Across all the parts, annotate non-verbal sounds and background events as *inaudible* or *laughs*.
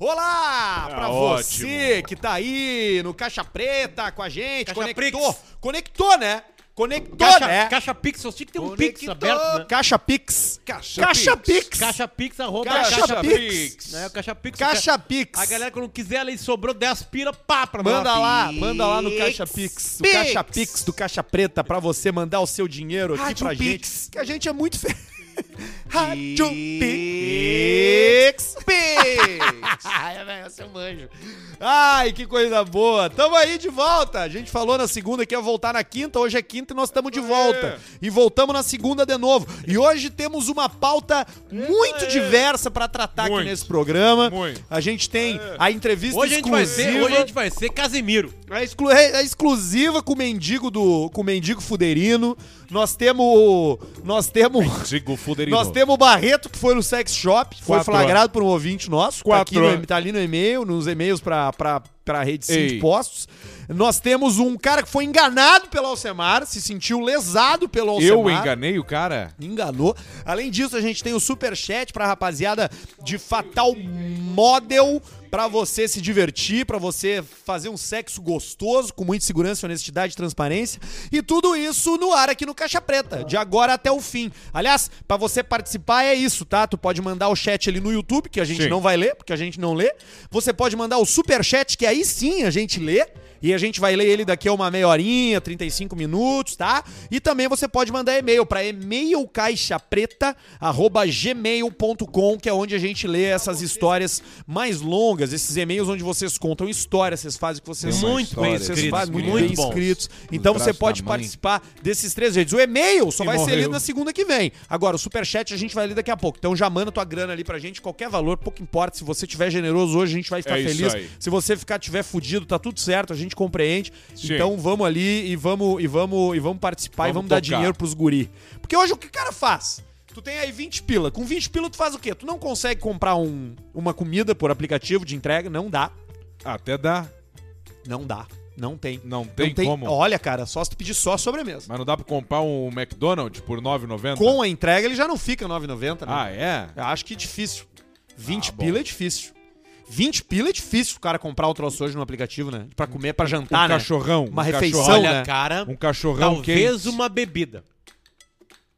Olá Ah, pra ótimo. você que tá aí no Caixa Preta com a gente, Caixa conectou, Prix. conectou, né? Conectou, Caixa, né? Caixa Pix, eu tinha que ter um. Pix aberto, né? Caixa Pix. Caixa Caixa Pix. Pix. Caixa Pix, arroba Caixa Caixa, Pix. Pix. Né? O Caixa Pix. Caixa Pix. A galera, quando quiser, ali sobrou 10 pila, pá, pra Manda nós. lá, manda lá no Caixa Pix, no Pix. Caixa Pix do Caixa Preta pra você mandar o seu dinheiro aqui Rádio pra Pix. gente, que a gente é muito feliz. *laughs* Rádio Pix. Pix. *laughs* Ai, velho, esse é um anjo. Ai, que coisa boa. Tamo aí de volta. A gente falou na segunda que ia voltar na quinta, hoje é quinta e nós estamos de volta. E voltamos na segunda de novo. E hoje temos uma pauta muito diversa pra tratar aqui Muito. nesse programa. Muito. A gente tem a entrevista Hoje a, exclusiva. ser, hoje a gente vai ser Casemiro. É, exclu- é- é exclusiva com o mendigo do com o mendigo fuderino. Nós temos nós temos Digo Fuderino. nós temos o Barreto que foi no sex shop, foi Quatro flagrado por um ouvinte nosso, tá, Quatro aqui no, anos. tá ali no e-mail, nos e-mails pra, pra, pra rede de postos. Nós temos um cara que foi enganado pelo Alcemar, se sentiu lesado pelo Alcemar. Eu enganei o cara? Enganou. Além disso, a gente tem o superchat pra rapaziada de Fatal Model pra você se divertir, pra você fazer um sexo gostoso, com muita segurança, honestidade e transparência. E tudo isso no ar aqui no Caixa Preta, de agora até o fim. Aliás, pra você participar é isso, tá? Tu pode mandar o chat ali no YouTube, que a gente Sim. não vai ler, porque a gente não lê. Você pode mandar o superchat, que aí sim a gente lê. E a gente vai ler ele daqui a uma meia horinha, 35 minutos, tá? E também você pode mandar e-mail para e-mailcaixapreta@gmail.com, que é onde a gente lê essas histórias mais longas, esses e-mails onde vocês contam histórias, vocês fazem o que vocês Muito história, bem vocês escritos, fazem muito, bem escritos. Então você pode participar desses três jeitos. O e-mail só E vai ser morreu. lido na segunda que vem. Agora, o superchat a gente vai ler daqui a pouco. Então já manda tua grana ali pra gente, qualquer valor, pouco importa. Se você tiver generoso hoje, a gente vai ficar É feliz. Se você ficar tiver fudido, tá tudo certo, a gente compreende. Sim. Então vamos ali e vamos e vamos e vamos participar e Vamos vamos dar tocar. dinheiro pros guri. Porque hoje o que o cara faz? Tu tem aí 20 pila. Com 20 pila tu faz o quê? Tu não consegue comprar um, uma comida por aplicativo de entrega, não dá. Até dá. Não dá. Não tem. Não tem, como. Olha, cara, só se tu pedir só sobremesa. Mas não dá pra comprar um McDonald's por 9,90? Com a entrega ele já não fica 9,90, né? Ah, é? Eu acho que é difícil. 20 Ah, pila é difícil. 20 pila é difícil o cara comprar o troço hoje no aplicativo, né? Pra comer, pra Um jantar, né? cachorrão. Uma um refeição, cachorrão- né? Cara, Um cachorrão talvez quente. uma bebida.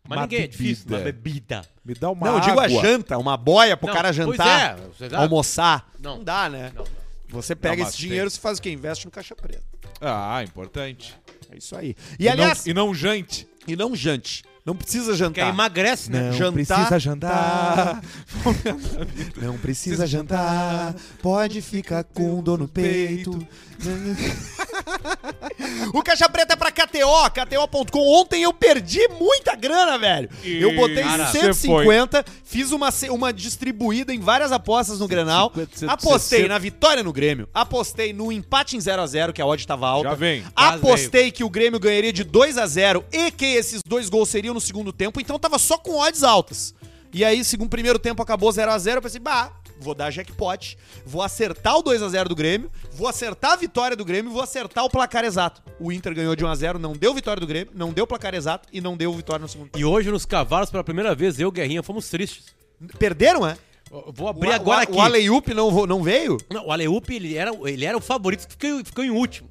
Mas Uma ninguém é difícil, bebida. uma bebida. Me dá uma Não, eu digo a água. janta, uma boia pro Não, cara pois jantar, é, almoçar. Não. Não dá, né? Não, não. Você pega esse dinheiro e faz o quê? Investe no caixa preta. Ah, importante. É isso aí. E, aliás, não, e não jante. e não jante. Não precisa Porque jantar. aí emagrece, né? Não Jantar, precisa jantar. *laughs* Não precisa jantar, pode ficar com dor no peito. *laughs* *laughs* o Caixa Preta é pra KTO, KTO.com. Ontem eu perdi muita grana, velho. Eu botei Cara, 150, fiz uma, uma distribuída em várias apostas no Grenal. 150, Apostei 160. na vitória no Grêmio. Apostei no empate em 0x0, que a odd tava alta. Já vem. Apostei que o Grêmio ganharia de 2 a 0 e que esses dois gols seriam no segundo tempo, então tava só com odds altas. E aí, segundo o primeiro tempo acabou 0 a 0 eu pensei, bah, vou dar jackpot, vou acertar o 2 a 0 do Grêmio, vou acertar a vitória do Grêmio, vou acertar o placar exato. O Inter ganhou de 1 a 0 não deu vitória do Grêmio, não deu placar exato e não deu vitória no segundo tempo. E hoje nos cavalos, pela primeira vez, eu e Guerrinha fomos tristes. Perderam, é? Vou O, abrir o, agora aqui. o Aleiup não, não veio? Não, o Aleup, ele era, ele era o favorito, que ficou, ficou em último.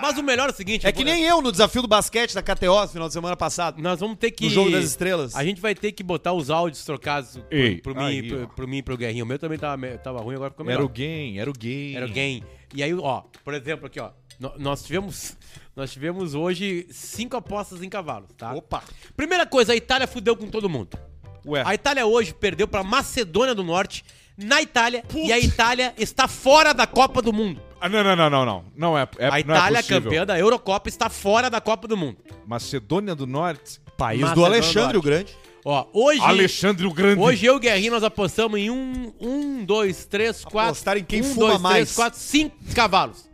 Mas o melhor é o seguinte... É que vou- nem eu no desafio do basquete da KTO no final de semana passado. Nós vamos ter que... No jogo das estrelas. A gente vai ter que botar os áudios trocados pro, Ei, pro aí, mim, pro, pro mim e pro Guerrinho. O meu também tava, tava ruim, agora ficou melhor. Era o game, era o game. Era o game. E aí, ó, por exemplo, aqui, ó. Nós tivemos, nós tivemos hoje cinco apostas em cavalos, tá? Opa. Primeira coisa, a Itália fudeu com todo mundo. Ué, A Itália hoje perdeu pra Macedônia do Norte, na Itália, e a Itália está fora da Copa do Mundo. ah, não, não, não, não, não. Não é, é a não é Itália, possível. campeã da Eurocopa, está fora da Copa do Mundo. Macedônia do Norte. País do Macedônia Alexandre do o Grande. Ó, hoje... Alexandre o Grande. Hoje eu e o Guerrinho nós apostamos em um, um dois, três, quatro. Apostar em quem um, fuma dois, mais. Três, quatro, cinco cavalos.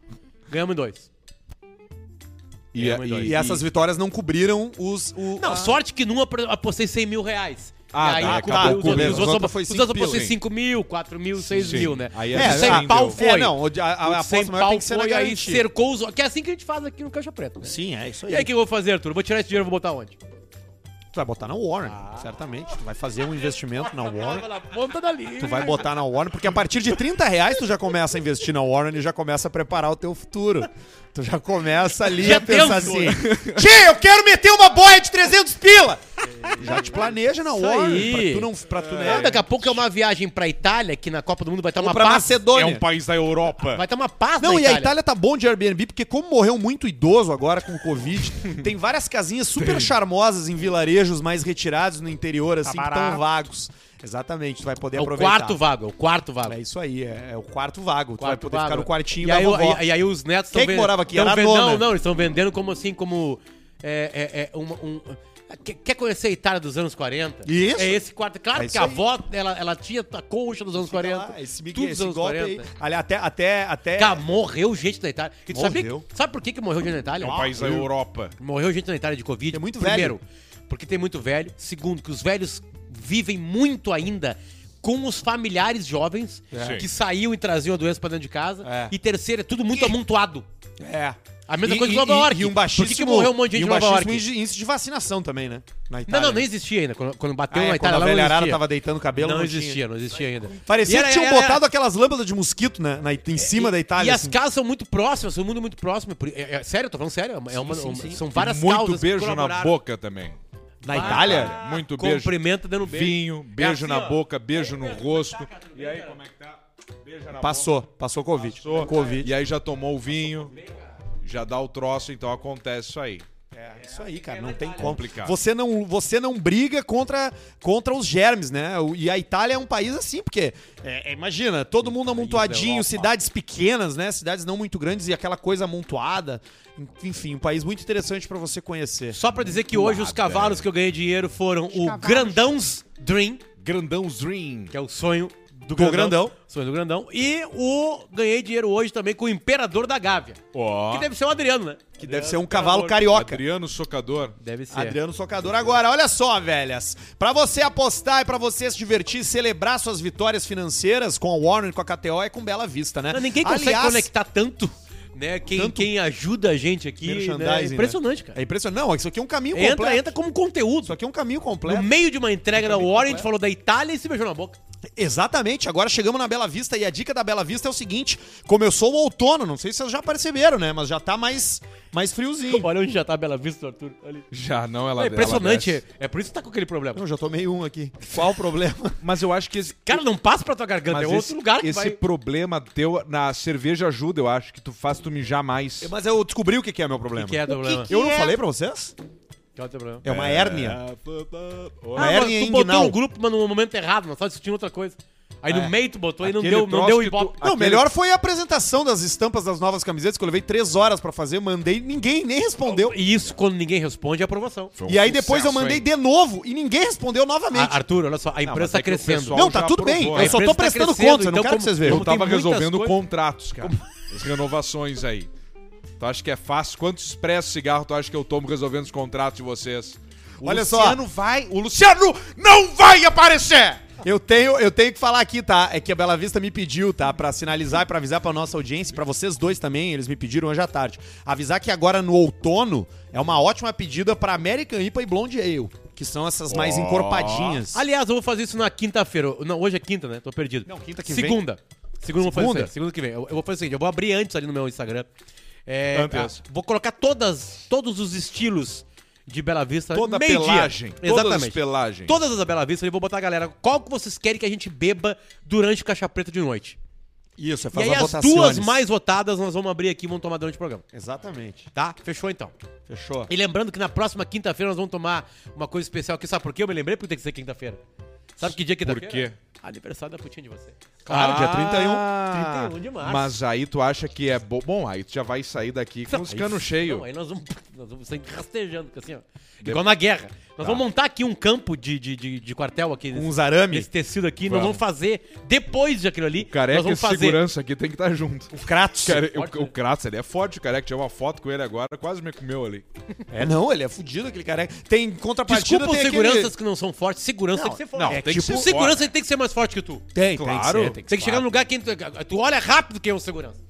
Ganhamos em dois. E, É, e- E essas vitórias não cobriram os. O, Não, a- sorte que num eu apostei 100 mil reais. Ah, e tá, aí, acabou os os Os outros, foi os cinco outros eu apostei pila. 5 mil, 4 mil, 6 Sim. mil, né? Aí é de 100 assim, pau foi. É, não, a, a, a de 100 aposta maior pau tem que ser na foi, aí cercou os... Que é assim que a gente faz aqui no Caixa Preta. Né? Sim, é isso aí. E aí o que eu vou fazer, Arthur? Vou tirar esse dinheiro e vou botar onde? Tu vai botar na Warren, certamente. Tu vai fazer um investimento na Warren. Na ponta da linha. Tu vai botar na Warren, porque a partir de 30 reais tu já começa a investir na Warren e já começa a preparar o teu futuro. Tu já começa ali Já a pensar assim: Tchê, eu quero meter uma boia de 300 pila! Já te planeja na aí. Pra tu não. Pra tu, né? Ah, daqui a pouco é uma viagem pra Itália, que na Copa do Mundo vai estar Ou uma pra paz. Macedônia. É um país da Europa. Vai estar uma paz Não, na e a Itália tá bom de Airbnb, porque como morreu muito idoso agora com o Covid, *laughs* tem várias casinhas super charmosas em vilarejos mais retirados no interior, assim, que estão barato. vagos. Exatamente, tu vai poder É o aproveitar. quarto vago, é o quarto vago. É isso aí, é, é o quarto vago. tu vai Quarto poder vago. ficar no quartinho e da aí, o- vovó. E, e aí os netos Quem estão que morava aqui? tão Era a nona. Não, não, eles estão vendendo como assim, como. É, é, é uma- um, quer- conhecer a Itália dos anos 40? Isso. É esse quarto. Claro É que a avó, ela, ela tinha a colcha dos anos 40. Ah, esse, Miguel, tudo dos esse anos golpe 40. aí. Até, até, até... Cara, morreu gente na Itália. E sabia, Morreu. sabe por que, que morreu gente na Itália? É um país da Europa. Morreu gente na Itália de Covid. Tem muito Primeiro, porque tem muito velho. Segundo, que os velhos vivem muito ainda com os familiares jovens É. que saíam e traziam a doença pra dentro de casa. É. E terceiro, é tudo muito amontoado. É. A mesma E- coisa que e- Nova York. E um Por baixíssimo... que que morreu um monte de gente e um em Nova York? índice- índice de vacinação também, né? Na Não, Itália. não, nem existia ainda. Quando, quando bateu Ah, é, na quando Itália, a lá não velharada tava deitando cabelo, não, não existia, tinha. não existia ainda. Parecia E era- que tinham era- era- botado aquelas lâmpadas de mosquito, né? Na, em cima da Itália. E as assim. casas são muito próximas, são um mundo muito próximo. Por- é- é- sério, eu tô falando sério. É uma, sim, uma- sim. São várias Muito causas que beijo na boca também. Na Itália? Muito beijo. Cumprimenta dando beijo. Vinho, beijo assim, na ó. boca, beijo no rosto. E aí, como é que tá? Beijo na Passou, passou Covid. boca. Covid. E aí já tomou o vinho, já dá o troço, então acontece isso aí. É, isso aí, cara, não tem como. Complicado. Você não, você não briga contra, contra os germes, né? E a Itália é um país assim, porque, é, é, imagina, todo mundo amontoadinho, cidades pequenas, né? Cidades não muito grandes e aquela coisa amontoada. Enfim, um país muito interessante pra você conhecer. Só pra dizer que hoje os cavalos que eu ganhei dinheiro foram o Grandão's Dream, Grandão's Dream. que é o sonho do Do grandão. Sonho do grandão. E o ganhei dinheiro hoje também com o Imperador da Gávea. Ó, Que deve ser o Adriano, né? Que deve ser um cavalo carioca. Adriano Socador. Deve ser. Adriano Socador. Agora, olha só, velhas. Pra você apostar e pra você se divertir, celebrar suas vitórias financeiras com a Warner e com a KTO é com Bela Vista, né? Não, ninguém consegue Aliás, conectar tanto, né? Quem, Tanto quem ajuda a gente aqui. Né? É impressionante, cara. É impressionante. Não, isso aqui é um caminho Entra, completo. entra como conteúdo. Isso aqui é um caminho No completo. meio de uma entrega da Warren, a gente falou da Itália e se beijou na boca. Exatamente. Agora chegamos na Bela Vista e a dica da Bela Vista é o seguinte: começou o outono, não sei se vocês já perceberam, né? Mas já tá mais, mais friozinho. Olha onde já tá a Bela Vista, Arthur. Ali. Já não, ela É impressionante. ela É, é por isso que tá com aquele problema. Eu já tomei um aqui. Qual o problema? *laughs* Mas eu acho que esse, Cara, não passa pra tua garganta, mas é outro esse, lugar que esse vai... problema teu na cerveja ajuda, eu acho, que tu faz tu mijar mais. Mas eu descobri o que que é meu problema. que é o problema? Eu não falei pra vocês? Que é teu problema? É uma hérnia. Uma Ah, hérnia mas tu botou inguinal. no grupo, mas no momento errado, nós tava discutindo outra coisa. Aí no meio tu botou e não Aquele deu, não troço deu que tu- ibope. Não, Aquele- melhor foi a apresentação das estampas das novas camisetas, que eu levei três horas pra fazer, mandei, ninguém nem respondeu. E isso, quando ninguém responde, é aprovação. Foi um E aí depois eu sucesso, mandei hein? de novo e ninguém respondeu novamente. Ah, Arthur, olha só, a Não, empresa tá é que o crescendo. pessoal Não, tá já tudo bem. aprovou. Eu só A tô empresa tá prestando crescendo, contas, eu não então quero que como- vocês vejam. Eu Como tem tava muitas resolvendo coisas- contratos, cara. As renovações aí. Tu acha que é fácil? Quantos expresso cigarro tu acha que eu tomo resolvendo os contratos de vocês? O Olha só. Luciano vai. O Luciano não vai aparecer! Eu tenho, eu tenho que falar aqui, tá? É que a Bela Vista me pediu, tá? Pra sinalizar e pra avisar pra nossa audiência, pra vocês dois também, eles me pediram hoje à tarde. Avisar que agora no outono é uma ótima pedida pra American IPA e Blonde Ale, que são essas mais Ó. encorpadinhas. Aliás, eu vou fazer isso na quinta-feira. Não, hoje é quinta, né? Tô perdido. Não, quinta que vem. Segunda. Segunda eu vou fazer Segunda? isso aí. Segunda que vem. Eu, eu vou fazer o seguinte, eu vou abrir antes ali no meu Instagram. É, Antes. vou colocar todas, todos os estilos de Bela Vista. Toda a pelagem. Todas as Exatamente. pelagens. Todas as da Bela Vista, eu vou botar a galera. Qual que vocês querem que a gente beba durante o Caixa Preta de noite? Isso, é e fazer aí a as duas mais votadas nós vamos abrir aqui e vamos tomar durante o programa. Exatamente. Tá? Fechou então. Fechou. E lembrando que na próxima quinta-feira nós vamos tomar uma coisa especial aqui. Sabe por quê? Eu me lembrei porque tem que ser quinta-feira. Sabe que dia é quinta-feira? quê? Aniversário da putinha de você. Claro, dia 31. Ah, 31 de março. Mas aí tu acha que é bom. Bom, aí tu já vai sair daqui com os Aí- canos cheios. Aí nós vamos, *laughs* nós vamos sair rastejando, assim, ó. Igual na guerra. Nós Tá. vamos montar aqui um campo de, de, de, de quartel aqui. Uns arame, Esse tecido aqui, nós Vamos. vamos fazer, depois de aquilo ali, Careca nós vamos fazer... segurança aqui tem que estar junto. o Kratos. Cara, forte, o, né? o Kratos, ele é forte, o careca. Tinha uma foto com ele agora, quase me comeu ali. É, não, ele é fudido, aquele careca. Tem contrapartida, Desculpa os seguranças aquele... que não são fortes. Segurança Não, tem que ser forte. não, é tem que tipo, ser segurança forte. tem que ser mais forte que tu. Tem, Claro. tem que ser. Tem que chegar num lugar que tu, tu olha rápido quem é o segurança.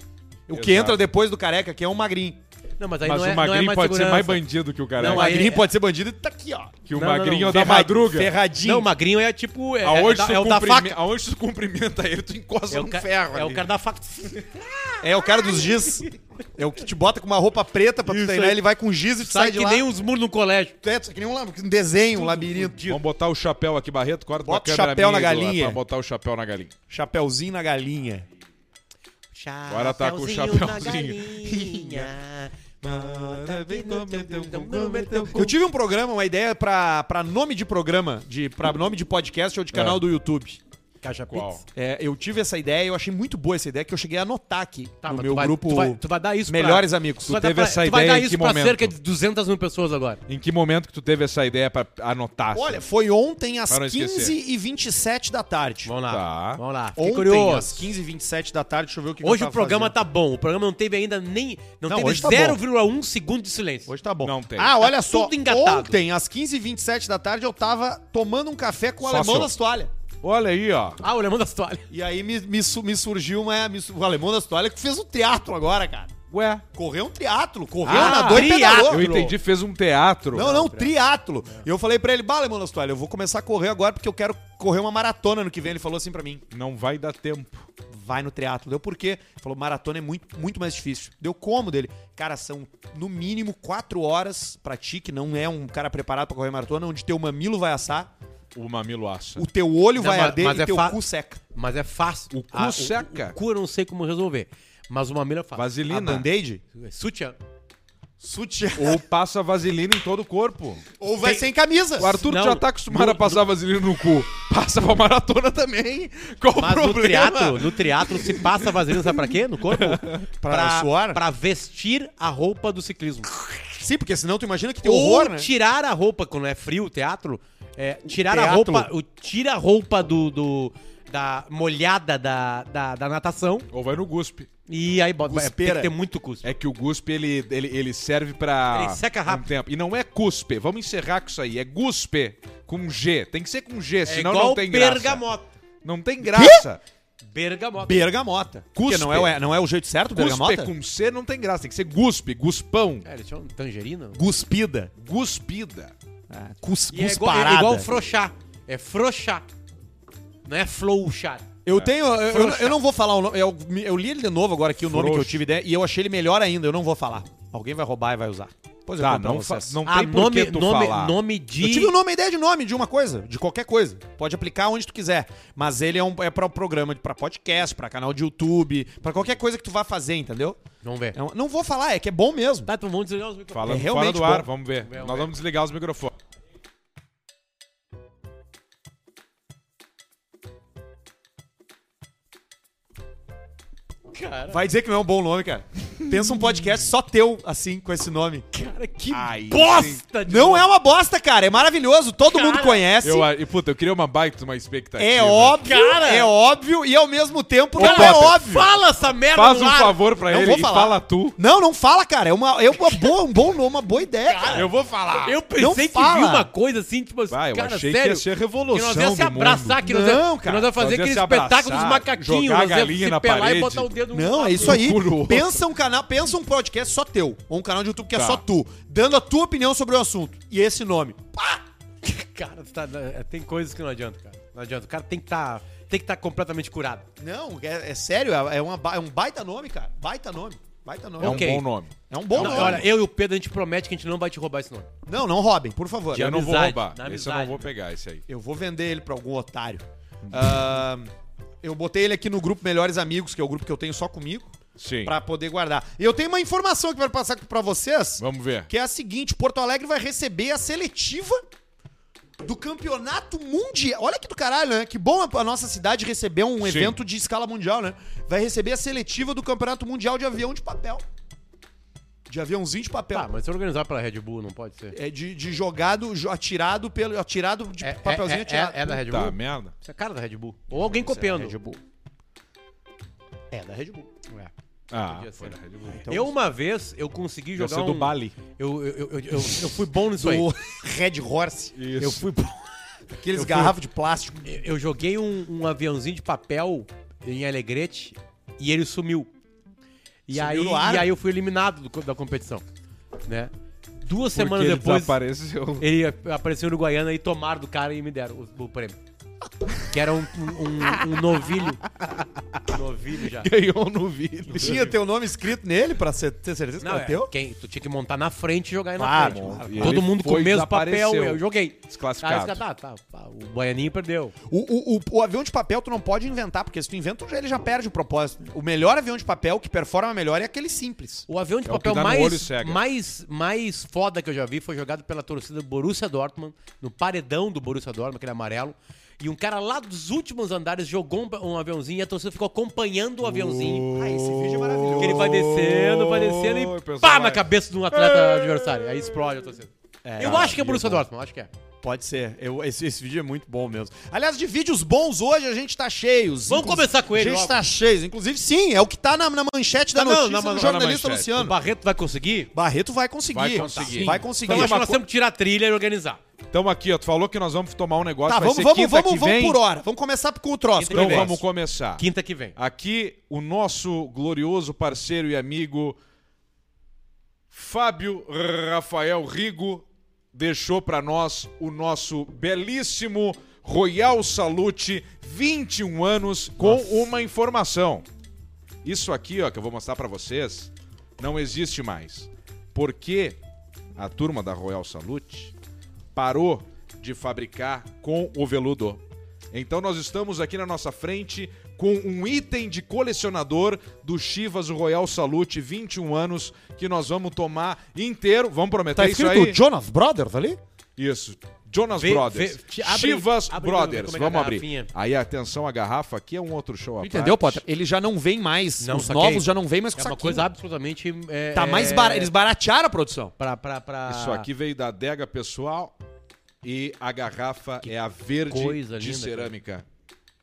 O que entra depois do careca, que é um magrinho. Não, mas aí Mas não o é, não é magrinho mais pode ser segurança. mais bandido que o cara. Não, O magrinho é- pode ser bandido e tá aqui, ó. que o Não, magrinho não, é da Ferra- madruga. Ferradinho. Não, o magrinho é tipo. É, Aonde, é, da- tu é o da faca. aonde tu cumprimenta ele, tu encosta É o, ca- ferro é o ali. cara da faca. *laughs* É o cara dos giz. É o que te bota com uma roupa preta pra tu Isso treinar, aí. ele vai com giz e tu sai, Sai de que lá. nem uns muros no colégio. É, que nem um, um desenho, um labirinto. Vamos botar o chapéu aqui, Barreto. Corta Bota o chapéu na galinha. Pra botar o chapéu na galinha. Chapeuzinho na galinha. Agora tá com o chapéuzinho. *laughs* Eu tive um programa, uma ideia pra, pra nome de programa, de, pra nome de podcast ou de canal É. do YouTube. Caixa Qual? Pix. É, eu tive essa ideia e eu achei muito boa essa ideia que eu cheguei a anotar aqui Tá, no meu tu vai, grupo Tu vai, tu vai dar isso Melhores pra, Amigos. Tu vai, teve dar pra, essa tu vai ideia dar em isso que pra momento? cerca de 200 mil pessoas agora. Em que momento que tu teve essa ideia pra anotar? Olha, foi ontem às Pra não esquecer. 15h27 da tarde. Vamos lá. Tá. Vamos lá. Fiquei Ontem, curioso. às 15h27 da tarde, deixa eu ver o que Hoje o programa fazendo. tá bom. O programa não teve ainda nem. Não, Não, teve tá bom. 0,1 segundo de silêncio. Hoje tá bom. Não tem. Ah, olha Tá só. tudo engatado. Ontem, às 15h27 da tarde, eu tava tomando um café com o alemão das toalhas. Olha aí, ó. Ah, o alemão das toalhas. E aí me, me, su- me surgiu uma, me su- o alemão das toalhas que fez um teatro agora, cara. Ué. Correu um triatlo. Correu, Ah, nadou e pedalou. Eu entendi, fez um teatro. Não, não, triatlo. E eu falei pra ele, bah, alemão das toalhas, eu vou começar a correr agora porque eu quero correr uma maratona no que vem. Ele falou assim pra mim, Não vai dar tempo. vai no triatlo. Deu por quê? Ele falou, maratona é muito, muito mais difícil. Deu como dele? Cara, são no mínimo quatro horas pra ti, que não é um cara preparado pra correr maratona, onde teu mamilo vai assar, O mamilo assa. o teu olho Não, vai mas- arder mas e é teu fa- cu seca. Mas é fácil. O cu seca. O, cu eu não sei como resolver. Mas o mamilo é fácil. A Vaselina. band-aid? Sutiã. Sutiã. Ou passa vaselina em todo o corpo. Ou vai Tem- sem camisa. O Arthur Não, já tá acostumado a passar vaselina no cu. Passa pra maratona também. Qual o Mas no problema? triatlo, no triatlo se passa vaselina, sabe pra quê? No corpo? *laughs* Pra suar? Pra vestir a roupa do ciclismo. Sim, porque senão tu imagina que tem Ou horror, né? tirar a roupa, quando é frio o teatro, é, tirar a roupa, o, tira a roupa do, do- da molhada da, da, da natação Ou vai no guspe. e aí bota, vai, tem que ter muito custo. É que o guspe, ele, ele, ele serve pra... Ele seca rápido. Um tempo. E não é cuspe. Vamos encerrar com isso aí. É guspe com G. Tem que ser com G, É senão igual não tem graça. bergamota. Não tem graça. Bergamota. Bergamota. Porque Cuspe. não é, não é o jeito certo, Cuspe bergamota? com C não tem graça. Tem que ser guspe, guspão. É, eles chamam tangerina? Guspida. Guspida. Ah, cus, E é igual, é igual frouxar. É frouxar. Não é flouchar. Eu tenho. Eu, eu, eu não vou falar o nome. Eu, eu li ele de novo agora aqui, o nome que eu tive ideia, e eu achei ele melhor ainda. Eu não vou falar. Alguém vai roubar e vai usar. Pois Tá, não, fa não Ah, tem por nome, que tu nome, falar. nome de... Eu tive um nome, ideia de nome de uma coisa, de qualquer coisa. Pode aplicar onde tu quiser. Mas ele é, um, é pra programa, pra podcast, pra canal de YouTube, pra qualquer coisa que tu vá fazer, entendeu? Vamos ver. É um- não vou falar, é que é bom mesmo. Tá, então vamos desligar os microfones. Falando É fora realmente do ar, bom. vamos ver. Vamos ver, Nós vamos desligar os microfones. Cara, Vai dizer que não é um bom nome, cara. Pensa um podcast só teu, assim, com esse nome. cara, que Aí bosta de Não é uma bosta, cara. É maravilhoso. Todo Cara, mundo conhece. Eu, e, puta, eu queria uma baita, uma expectativa. É óbvio, Cara. é óbvio e ao mesmo tempo Ô, não é Potter, óbvio. Fala essa merda Faz um ar. favor pra Não ele vou e falar. fala tu. Não, não fala, cara. É uma, é uma *laughs* boa, um bom nome, uma boa ideia, cara. Eu vou falar. Eu Não pensei que fala. vi uma coisa assim, tipo assim, Vai, eu cara, achei sério, que ia ser a que revolução nós ia se abraçar, que nós Não, ia, que cara. nós ia fazer Nós ia aquele espetáculo abraçar, dos macaquinhos, jogar a nós ia galinha se na pelar parede. e botar o dedo no Não, é isso aí. Pensa um canal, pensa um podcast só teu, ou um canal de YouTube que é Tá. só tu, dando a tua opinião sobre o assunto. E esse nome. *laughs* Cara, tá- é, tem coisas que não adianta, cara. Não adianta. O cara tem que estar tem que estar completamente curado. Não, é, é sério, é, é uma é um baita nome, cara. Baita nome. Baita nome. É um Ok. bom nome. É um bom Não, nome. olha, eu e o Pedro, a gente promete que a gente não vai te roubar esse nome. Não, não roubem, por favor. De eu não vou amizade, roubar. na Esse eu não amizade. vou pegar, esse aí. Eu vou vender ele pra algum otário. Ah, eu botei ele aqui no grupo Melhores Amigos, que é o grupo que eu tenho só comigo, Sim. pra poder guardar. E eu tenho uma informação que eu quero passar pra vocês, Vamos ver. que é a seguinte: Porto Alegre vai receber a seletiva do campeonato mundial. Olha que do caralho, né? Que bom a nossa cidade receber um Sim. evento de escala mundial, né? Vai receber a seletiva do campeonato mundial de avião de papel. De aviãozinho de papel. Tá, mas se organizar pela Red Bull, não pode ser. É de, de jogado, jo- atirado pelo. Atirado de É, papelzinho é, é, atirado. é, é da Red Tá, Bull? merda. Isso é cara da Red Bull. Ou alguém copiando. Red Bull. É da Red Bull. É. Ah, Podia foi ser. da Red Bull. Então, Eu uma vez, eu consegui jogar ser do um... Bali. Eu, eu, eu, eu, eu- fui bom nisso aí. do *laughs* Red Horse. Isso. Eu fui bom. *laughs* Aqueles Eu fui- garrafas de plástico. Eu joguei um, um aviãozinho de papel em Alegrete e ele sumiu. E Subiu aí, no ar? e aí eu fui eliminado do- da competição, né? Duas Porque semanas ele depois, desapareceu. ele apareceu no Guaiana e tomaram do cara e me deram o, o prêmio. Que era um, um, um novilho. Um novilho já. Ganhou no vídeo. Tinha teu nome escrito nele pra ser- ter certeza que Não, era é, teu? quem, tu tinha que montar na frente e jogar aí na Claro, frente. claro, E Todo ele mundo com foi, o mesmo papel, desapareceu. eu joguei. Desclassificado. Caras, tá, tá, tá, o Baianinho perdeu. O, o, o, o avião de papel tu não pode inventar, porque se tu inventa, ele já perde o propósito. O melhor avião de papel que performa melhor é aquele simples. O avião de É o que papel dá no olho mais, cega. mais, mais foda que eu já vi foi jogado pela torcida do Borussia Dortmund, no paredão do Borussia Dortmund, aquele amarelo. E um cara lá dos últimos andares jogou um, um aviãozinho e a torcida ficou acompanhando o aviãozinho. Ah, esse vídeo é maravilhoso. Que ele vai descendo, vai descendo e pá na cabeça de um atleta adversário. Aí explode a torcida. É, eu acho que é Borussia Dortmund, acho que é. Pode ser. Eu- esse, esse vídeo é muito bom mesmo. Aliás, de vídeos bons hoje a gente tá cheio. Vamos começar com ele A gente logo. tá cheio. Inclusive, sim, é o que tá na, na manchete da Tá, não, notícia na- do na- na jornalista manchete. O Luciano. Barreto vai conseguir? Barreto vai conseguir. Vai conseguir. Vai conseguir. Então eu acho que nós co- temos que tirar a trilha e organizar. Então aqui, ó, tu falou que nós vamos tomar um negócio, Tá, vai vamos, ser vamos, quinta vamos, que vamos por hora. Vamos começar com o troço. Quinta Então vamos começar. Quinta que vem. Aqui, o nosso glorioso parceiro e amigo Fábio Rafael Rigo deixou para nós o nosso belíssimo Royal Salute 21 anos com uma informação. Isso aqui, ó, que eu vou mostrar para vocês, não existe mais. Porque a turma da Royal Salute parou de fabricar com o veludo. Então nós estamos aqui na nossa frente com um item de colecionador do Chivas Royal Salute 21 anos que nós vamos tomar inteiro. Vamos prometer Tá isso escrito aí? Jonas Brothers ali? Isso. Jonas Vê- Brothers. vê- abre- Chivas abre Brothers. que Vamos abrir. garrafinha. Aí atenção, a garrafa aqui é um outro show Entendeu, parte. Potter? Ele já não vem mais. Não, Os saquei. novos já não vem mais com É uma coisa absolutamente. É, Tá mais é, barato. Eles baratearam a produção. Pra, pra, pra... Isso aqui veio da adega pessoal e a garrafa é a verde coisa de linda, cerâmica.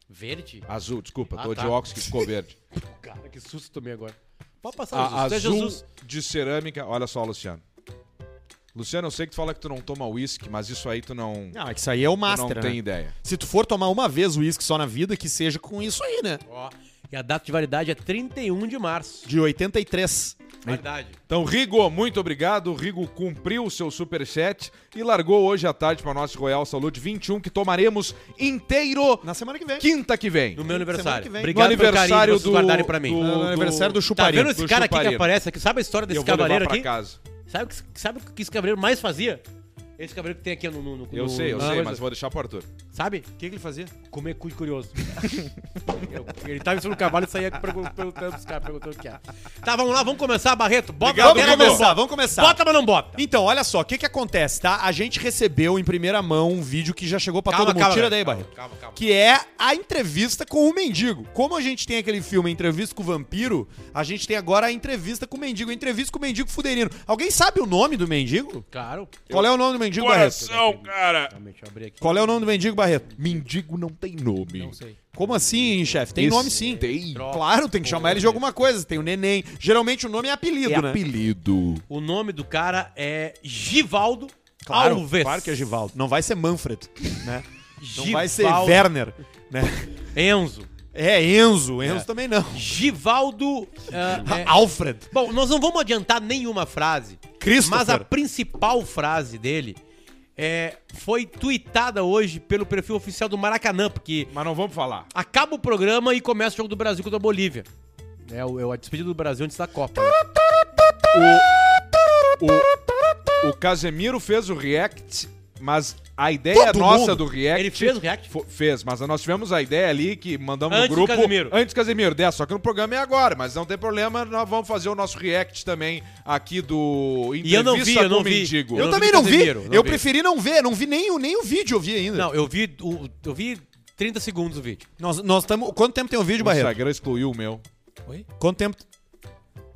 Verde? Azul, desculpa, Ah, tô tá. de óculos que ficou verde. *laughs* Cara, que susto tomei agora. Pode passar, A Jesus. azul Jesus. de cerâmica, olha só, Luciano. Luciano, eu sei que tu fala que tu não toma uísque, mas isso aí tu não, Não, é que isso aí é o tu master, não tem né? ideia. Se tu for tomar uma vez o uísque só na vida, que seja com isso aí, né? Ó, e a data de validade é 31 de março. De 83. Validade. Então, Rigo, muito obrigado. O Rigo cumpriu o seu superchat e largou hoje à tarde para nosso Royal Saúde 21, que tomaremos inteiro Na semana que vem. quinta que vem. No meu Semana aniversário. que vem. Obrigado no pelo carinho aniversário que vocês do, guardarem pra mim. do, No aniversário do Tá Chuparino. vendo esse do cara aqui que aparece aqui? Sabe a história desse cavaleiro aqui? casa. Sabe o que, sabe o que esse cavaleiro mais fazia? Esse cavaleiro que tem aqui no... no, no Eu no- sei, eu na sei, mas vou deixar pro Arthur. Sabe? O que, que ele fazia? Comer cu de curioso. *laughs* Eu- ele tava em cima do cavalo e saía pergun- perguntando pros caras, perguntando o que era. Tá, vamos lá, vamos começar, Barreto. Bota Obrigado, Vamos começar, vamos começar. Bota, mas não bota. Então, olha só, o que que acontece, tá? A gente recebeu em primeira mão um vídeo que já chegou pra Calma, todo mundo. calma, Tira calma, daí, calma, Barreto. calma, calma. Que é a entrevista com o mendigo. Como a gente tem aquele filme Entrevista com o Vampiro, a gente tem agora a entrevista com o mendigo. Entrevista com o mendigo fuderino. Alguém sabe o nome do mendigo? Claro. Qual é o nome do mendigo, Barreto? Coração, cara! Abrir aqui. Qual é o nome do mendigo, Barreto? Mendigo não tem nome. Não sei. Como assim, chefe? Tem Esse nome sim. Tem. Claro, tem que chamar ele de alguma coisa. Tem o neném. Geralmente o nome é apelido, É né? apelido. O nome do cara é Givaldo Claro, Alves. claro que é Givaldo. Não vai ser Manfred, né? Não Givaldo vai ser Werner, né? Enzo. É Enzo. Enzo É. também não. Givaldo... ah, é- Alfred. Bom, nós não vamos adiantar nenhuma frase, Christopher. mas a principal frase dele é, foi tweetada hoje pelo perfil oficial do Maracanã, porque Mas não vamos falar. acaba o programa e começa o jogo do Brasil contra a Bolívia. É, o, é a despedida do Brasil antes da Copa. né? O, o Casemiro fez o react, mas a ideia Todo nossa mundo. do react. Ele fez o react? Fez, mas nós tivemos a ideia ali que mandamos Antes no do grupo. Casemiro. Antes do Casemiro, dessa, só que no programa é agora, mas não tem problema, nós vamos fazer o nosso react também aqui do E eu não vi, Entrevista eu não com o vi. Mendigo. Eu, Eu não também vi não vi. Não eu vi. preferi não ver. Não vi nem, o- nem o vídeo, eu vi ainda. Não, eu vi, o, eu vi 30 segundos do vídeo. Nós, nós tamo, quanto tempo tem o vídeo, O Barreto? Instagram excluiu o meu. Quanto tempo...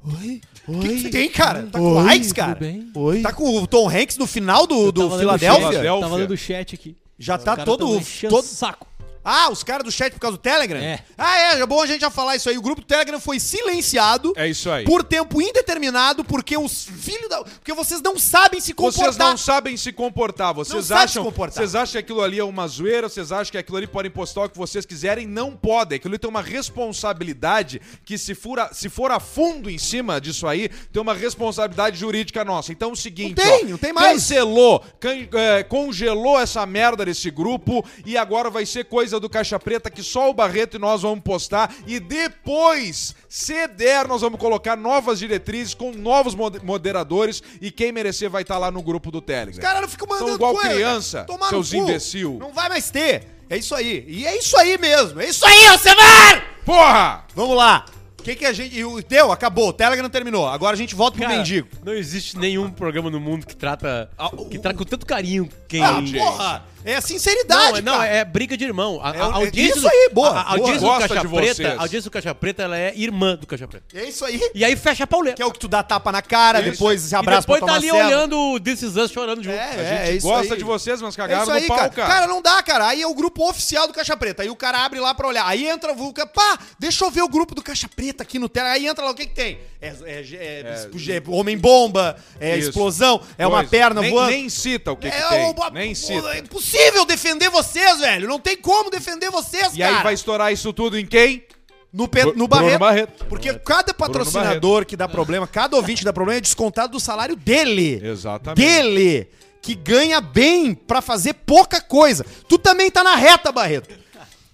Oi? O que, que tem, cara? Tá com likes, cara? Oi. Tá com o Tom Hanks no final do, do Filadélfia? Tava lendo o chat aqui. Já tá todo... todo o saco. Ah, os caras do chat por causa do Telegram? É. Ah, é, é bom a gente já falar isso aí. O grupo do Telegram foi silenciado É isso aí. por tempo indeterminado porque os filhos da. Porque vocês não sabem se comportar. Vocês não sabem se comportar. Vocês sabem acham, se comportar. vocês acham que aquilo ali é uma zoeira, vocês acham que aquilo ali podem postar o que vocês quiserem, não podem. Aquilo ali tem uma responsabilidade que se for, a, se for a fundo em cima disso aí, tem uma responsabilidade jurídica nossa. Então é o seguinte, Não tem, ó, não tem mais. Cancelou, can- é, congelou essa merda desse grupo e agora vai ser coisa do Caixa Preta que só o Barreto e nós vamos postar e depois, se der, nós vamos colocar novas diretrizes com novos mod- moderadores e quem merecer vai estar lá no grupo do Telegram. Os caras não ficam mandando São igual coisa, criança, cara. Tomar seus imbecil. Não vai mais ter. É isso aí. E é isso aí mesmo. É isso aí, Alcemar! Porra! Vamos lá. O que, que a gente. e o- Deu, acabou. O Telegram terminou. Agora a gente volta pro Cara, mendigo. Não existe nenhum programa no mundo que trata. Que trata com tanto carinho quem. Ah, porra! É a sinceridade, Não, é- não, é briga de irmão. A, É a é audiência isso do- aí, boa, A, a boa. audiência do Gosta Caixa de Preta, vocês. a audiência do Caixa Preta, ela é irmã do Caixa Preta. É isso aí. E aí fecha a pauleira. Que é o que tu dá tapa na cara, Isso. depois se E abraça depois pra tá ali olhando o This Is Us chorando junto. É, A é, gente é isso gosta aí. de vocês, mas É cagaram isso aí, no pau, cara. cara. Cara, não dá, cara. Aí é o grupo oficial do Caixa Preta. Aí o cara abre lá pra olhar. Aí entra o Vulca. Pá, deixa eu ver o grupo do Caixa Preta aqui no tela. Aí entra lá, o que que tem? É, é- é- é homem-bomba, é Isso. explosão, é uma perna voando. Nem cita o que, que é, tem. o- nem cita. É impossível defender vocês, velho. Não tem como defender vocês, E cara. aí vai estourar isso tudo em quem? No, Pe- no Barreto. Barreto. Porque cada patrocinador que dá problema, cada ouvinte que dá problema é descontado do salário dele. Exatamente. Dele. Que ganha bem pra fazer pouca coisa. Tu também tá na reta, Barreto.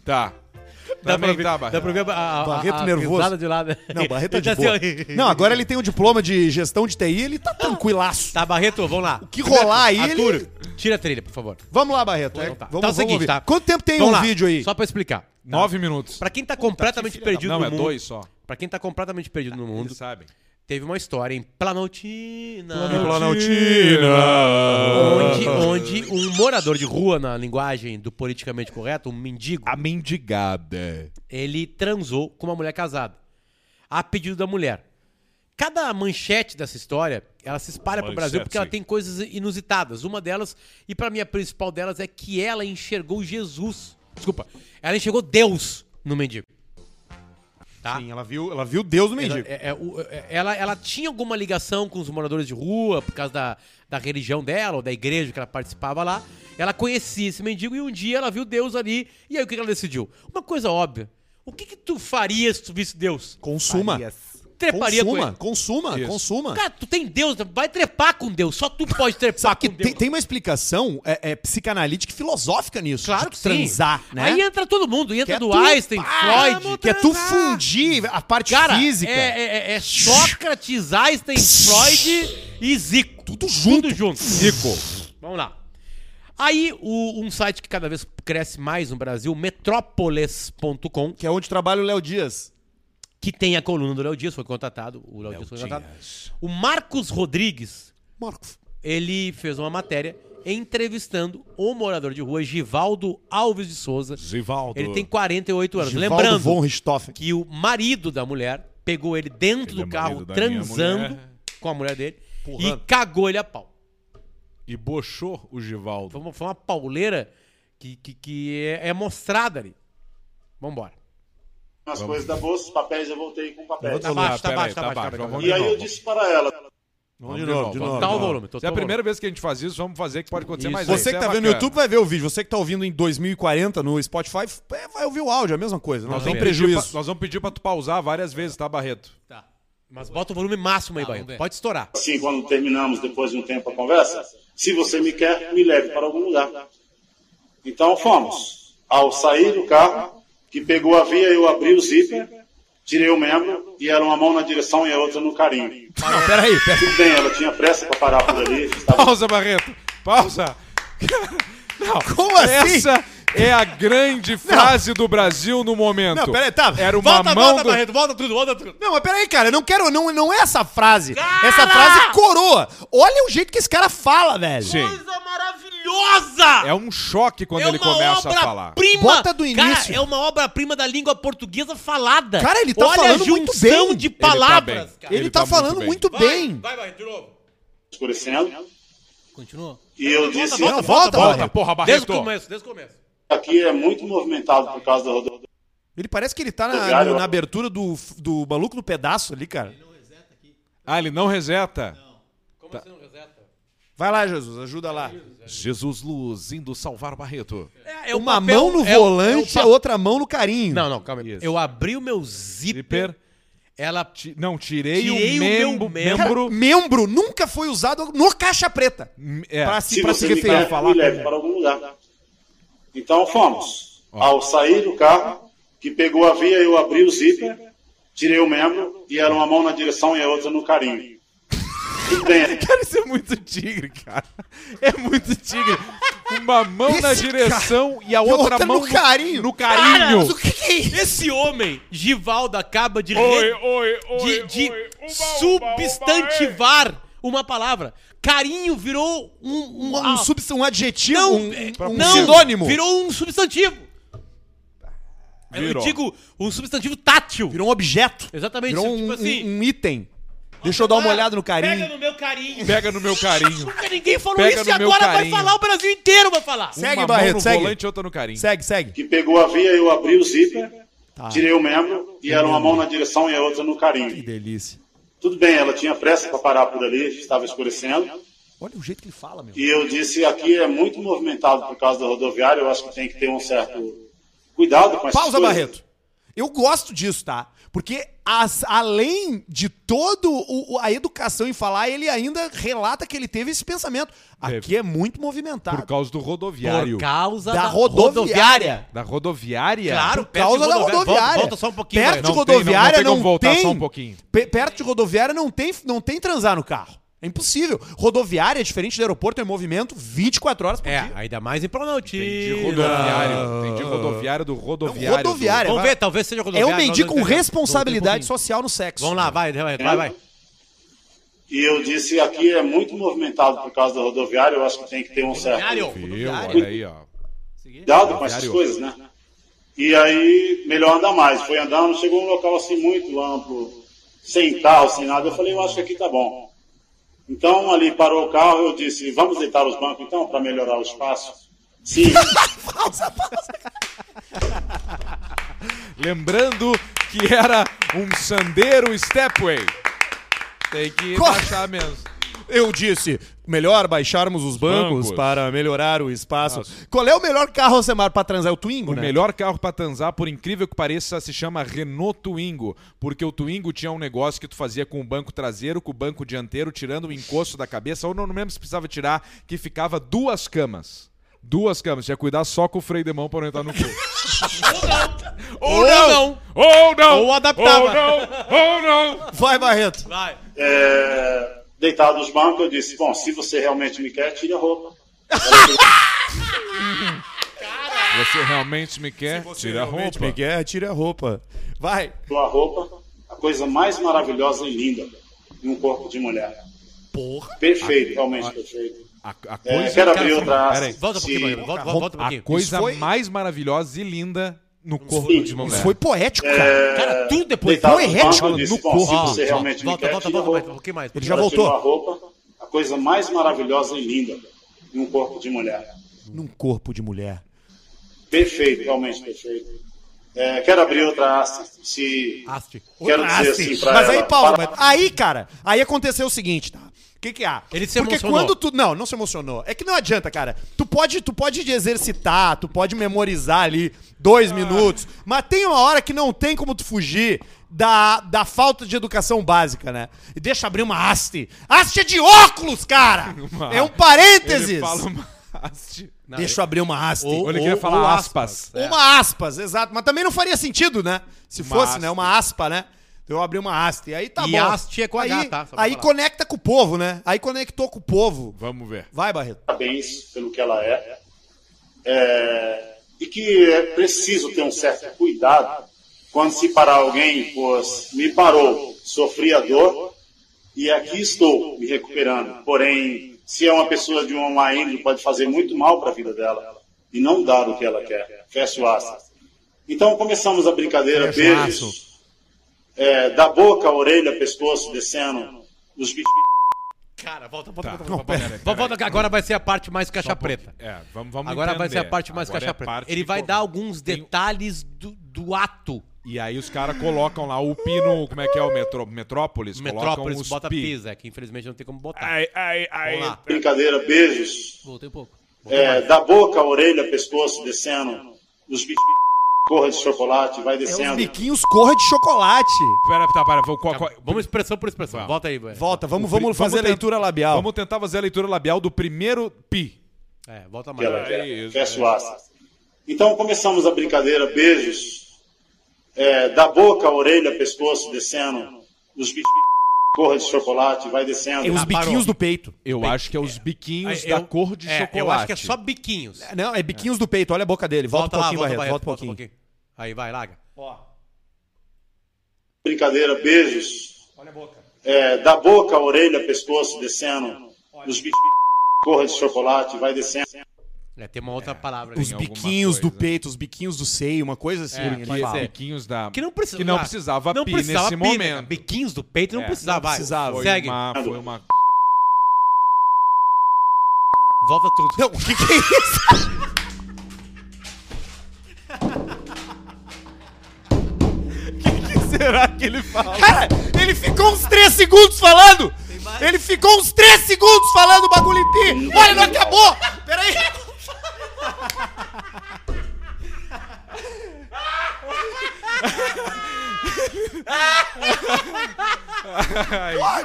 Tá. Dá pra ver, tá, dá Barreto. pra ver a, a, Barreto a, a nervoso. de lado. Não, Barreto é *laughs* de tá boa. assim. Não, agora ele tem o diploma de gestão de TI, ele tá tranquilaço. Tá, Barreto, vamos lá. O que rolar aí, Arthur, ele- tira a trilha, por favor. Vamos lá, Barreto. Então tá. Vamos, Tá o seguinte, tá? Quanto tempo tem Vamos um lá, vídeo aí? Só pra explicar. Nove minutos. Pra quem tá completamente perdido Não, no é mundo. dois só. Pra quem tá completamente perdido no mundo, Eles sabem. teve uma história em Planaltina. Planaltina. Morador de rua, na linguagem do politicamente correto, um mendigo, A mendigada. ele transou com uma mulher casada. A pedido da mulher. Cada manchete dessa história, ela se espalha pro Brasil porque ela tem coisas inusitadas. Uma delas, e pra mim a principal delas, é que ela enxergou Jesus. Desculpa. Ela enxergou Deus no mendigo. Tá? Sim, ela viu, ela viu Deus no Ela, mendigo. é- é o- é- ela, ela tinha alguma ligação com os moradores de rua por causa da, da religião dela, ou da igreja que ela participava lá. Ela conhecia esse mendigo e um dia ela viu Deus ali. E aí o que ela decidiu? Uma coisa óbvia. O que, que tu faria se tu visse Deus? Consuma. Treparia com consuma, ele. consuma, Isso. consuma. Cara, tu tem Deus, vai trepar com Deus. Só tu pode *laughs* trepar com Deus. tem, tem uma explicação é, é, psicanalítica e filosófica nisso. Claro que transar, sim. né? Aí entra todo mundo. Entra é do Einstein, Freud. Que é tu fundir a parte Cara, física. É, é- é Sócrates, Einstein, Freud e Zico. Tudo junto. Tudo junto. Zico. Vamos lá. Aí, o- um site que cada vez cresce mais no Brasil, metrópolis.com, Que é onde trabalha o Léo Dias. Que tem a coluna do Léo Dias, foi contratado. O Léo, Dias foi contratado. O Marcos Rodrigues, Marcos. ele fez uma matéria entrevistando o morador de rua Givaldo Alves de Souza. Zivaldo. Ele tem 48 anos. Givaldo Lembrando von Richthofen. que o marido da mulher pegou ele dentro Ele do é carro transando com a mulher dele Porrando. e cagou ele a pau. E bochou o Givaldo. Foi uma, foi uma pauleira que, que, que é, é mostrada ali. Vambora. As coisas da bolsa, os papéis eu voltei com papéis. Tá baixo, tá peraí, baixo, tá baixo, tá baixo. E aí eu disse para ela, Vamos de de novo, de novo. De novo. volume. Se é a primeira vez que a gente faz isso, vamos fazer que pode acontecer Isso mais vezes. Você que tá é vendo no. YouTube vai ver o vídeo. Você que tá ouvindo em 2040 no Spotify, é, vai ouvir o áudio, é a mesma coisa. Não Nós tem prejuízo. pra, nós vamos pedir pra tu pausar várias vezes, tá, Barreto? Tá. Mas bota o volume máximo aí, ver. Pode estourar. assim, quando terminamos, depois de um tempo a conversa, se você me quer, me leve para algum lugar. Então fomos. Ao sair do carro, que pegou a via, eu abri o zíper, tirei o membro e era uma mão na direção e a outra no carinho. Não, peraí, peraí. Tudo bem, ela tinha pressa para parar por ali. Estava Pausa, Barreto. Pausa. Não, Como assim? Essa é a grande frase do Brasil no momento. Não, peraí, tá. Era uma volta, mão volta, do... Barreto. Volta tudo, volta tudo. Não, mas peraí, cara, eu não quero, não, não é essa frase. Essa frase é coroa. Olha o jeito que esse cara fala, velho. Sim. Coisa maravilhosa! É um choque quando ele começa a falar. obra-prima. Bota do Cara, início. é uma obra-prima da língua portuguesa falada. Cara, ele tá Olha falando a muito bem. de Ele tá palavras, bem. cara. Ele, Ele tá, tá falando muito muito Vai, bem. vai, vai, de novo. escurecendo Continua. e eu disse, Não, volta, Volta, Barreto. porra, Desde Barreto. o começo, desde o começo. Aqui é muito movimentado por causa da rodovia. Ele parece que ele tá na, no- na abertura do, do maluco do pedaço ali, cara. Ah, ele não reseta. Como você não reseta? Vai lá, Jesus, ajuda lá. Jesus Luz indo salvar Barreto. É, Uma papel- mão no é o- volante, é a o pa- outra mão no carinho. Não, não, calma aí. Isso. Eu abri o meu zíper, Zíper. ela... Ti- Não, tirei, Tirei o, o meu membro. membro. Cara, membro membro nunca foi usado no caixa preta. é, Pra se, Se pra se referir. falar me leve como- para algum lugar. Então fomos. Ao sair do carro, que pegou a via, eu abri o zíper, tirei o membro e era uma mão na direção e a outra no carinho. *laughs* Cara, isso é muito tigre, cara. É muito tigre. Uma mão na Esse direção e a outra, outra mão no carinho. No carinho. Mas o que, que é isso? Esse homem, Givaldo, acaba de, Oi, re- oi, oi, de, de oi. Uba, uba, substantivar uma palavra. Carinho virou um... Um, ah, um, subs- um adjetivo, não, um, é, um não, sinônimo. Virou um substantivo. Eu Virou. digo um substantivo tátil. Virou um objeto. Exatamente, Virou um, tipo assim. um- um item. Deixa eu dar uma Ah, olhada no Pega carinho. no meu carinho. Pega no meu carinho. Nunca ninguém falou Pega isso e agora vai falar, o Brasil inteiro vai falar. Segue, Uma Barreto, mão no segue. volante e outra no carinho. Segue, segue. Que pegou a via, eu abri o zíper, Tá. tirei o membro e era uma mão na direção e a outra no Que carinho. delícia. Tudo bem, ela tinha pressa para parar por ali, estava escurecendo. Olha o jeito que ele fala, meu. E eu disse, aqui é muito movimentado por causa da rodoviária, eu acho que tem que ter um certo cuidado com essas Pausa, coisas. Barreto. Eu gosto disso, tá? Porque as- além de todo o- a educação em falar, ele ainda relata que ele teve esse pensamento. Aqui é muito movimentado. Por causa do rodoviário. Por causa Da rodoviária. Da rodoviária? Claro, Por causa da rodoviária. Volta, só um pouquinho. Perto vai. de Não tem- não- rodoviária não tem não, voltar tem. só um pouquinho. Pe- Perto de rodoviária não tem, não tem transar no carro. É impossível. Rodoviária, diferente do aeroporto, é movimento 24 horas por É, dia. ainda mais em Planaltina. De rodoviário. De rodoviário do rodoviário. rodoviária. Vamos vai. ver, talvez seja É rodoviário. um mendigo com não responsabilidade Vamos social no sexo. Vamos lá, vai, vai, vai. vai. E eu disse, aqui é muito movimentado por causa da rodoviária, eu acho que tem que ter um certo Rodoviário. Viu? Olha aí, ó. cuidado com essas coisas, né? E aí, melhor andar mais. Foi andando, chegou um local assim muito amplo, sem carro, sem nada. Eu falei, eu acho que aqui tá bom. Então, ali parou o carro, eu disse, vamos deitar os bancos então, para melhorar o espaço? Sim. *laughs* Lembrando que era um Sandero Stepway. Tem que baixar mesmo. Eu disse, melhor baixarmos os bancos, bancos. para melhorar o espaço. Qual é o melhor carro, Alcemar, pra transar? É o Twingo, O né? melhor carro pra transar, por incrível que pareça, se chama Renault Twingo, porque o Twingo tinha um negócio que tu fazia com o banco traseiro, com o banco dianteiro, tirando o encosto da cabeça, ou não mesmo se precisava tirar, que ficava duas camas. Duas camas, tinha que cuidar só com o freio de mão pra não entrar no cu. *laughs* Ou não. Ou não! Ou adaptava. Ou não! Ou não! Vai, Barreto. Vai. É, deitado nos bancos, eu disse, bom, se você realmente me quer, tire a roupa. Você realmente me quer? Tira a roupa. Me quer, tira a roupa. Vai. Tirou a roupa, a coisa mais maravilhosa e linda em um corpo de mulher. Porra. Perfeito, realmente perfeito. A, a É, coisa, quero cara, abrir outra peraí. Volta um pouquinho, volta, volta, volta um a pouquinho. coisa Isso foi- mais maravilhosa e linda no corpo Sim. de uma Isso mulher. foi poético, cara. Cara, tudo depois. Deitado eu no disse, bom, corpo. Ó, você ó, realmente me volta, quer, volta, tira a volta, mais, um pouquinho mais. Ele já Ela voltou. a roupa, a coisa mais maravilhosa e linda em um corpo de mulher. Num corpo de mulher. Perfeito, realmente perfeito. É, quero abrir outra haste, se Haste. quero dizer sim. assim pra Mas ela. aí, Paulo, para- aí, cara, aí aconteceu o seguinte, tá? O que que há? Ele se Porque emocionou. quando tu... Não, não se emocionou. É que não adianta, cara. Tu pode, tu pode exercitar, tu pode memorizar ali dois minutos, mas tem uma hora que não tem como tu fugir da, da falta de educação básica, né? E deixa eu abrir uma haste. Haste é de óculos, cara! *laughs* Uma- É um parênteses! Ele fala uma haste. Deixa eu abrir uma haste. Ou- Ou ele queria falar ou aspas. Uma aspas, exato. Mas também não faria sentido, né? Se Uma fosse, né? Uma aspa, né? Eu abri uma haste. E aí tá E bom. haste é com aí, H, tá? Aí falar. conecta com o povo, né? Aí conectou com o povo. Vamos ver. Vai, Barreto. parabéns pelo que ela é. É, e que é preciso ter um certo cuidado quando se parar alguém, pois me parou, sofri a dor e aqui estou me recuperando. Porém, se é uma pessoa de uma má índole, pode fazer muito mal para a vida dela e não dar o que ela quer. Fecha o aspas. Então começamos a brincadeira, beijos, é, da boca, orelha, pescoço, descendo os bichos. Cara, volta, volta, Tá. volta, volta. pera, volta. pera Volta, volta, agora vai ser a parte mais caixa um preta. É, vamos, vamos Agora vai ser a entender. parte mais Agora caixa é preta. parte Ele vai dar alguns tem- detalhes do, do ato. E aí os caras colocam lá o pino, como é que é o metrô, Metrópolis? Metrópolis bota pi. pisa, que infelizmente não tem como botar. Ai, ai, ai. Brincadeira, beijos. Voltei um pouco. É, da boca, orelha, pescoço, descendo. Os bichos, corra de chocolate, vai É os descendo. biquinhos corra de chocolate. Pera, tá, pera, vou- qual- qual- Vamos expressão por expressão. Volta aí, velho. Volta, vamos, vamos fazer a tent- leitura labial. Vamos tentar fazer a leitura labial do primeiro pi. É, volta mais. ela isso, Fecha o aço. Então começamos a brincadeira, beijos. É, da boca, orelha, pescoço, descendo. Os bichos, corra de chocolate, vai descendo. É os Ah, biquinhos parou. do peito. Eu acho que é os biquinhos Eu- da cor de é, chocolate. Eu acho que é só biquinhos. Não, é biquinhos do peito. Olha a boca dele. Volta, um lá, pouquinho, Barreto. Volta um pouquinho. Aí, vai, larga. Brincadeira, beijos. É, da boca, orelha, pescoço, descendo. Os bichos, corra de chocolate, vai descendo. É, tem uma outra palavra ali. Os biquinhos do peito, os biquinhos do seio, uma coisa assim. É, ele pode fala. ser. biquinhos da... Que não, precisa, que não precisava não pi precisava nesse pi, né, momento. Biquinhos do peito não É, precisava. não precisava. Foi Segue. uma... Foi uma... Volta tudo. Não, o que, que é isso? O *laughs* que, que será que ele fala? Cara, ele ficou uns 3 segundos falando! Ele ficou uns 3 segundos falando o bagulho em pi! Olha, não acabou! Peraí!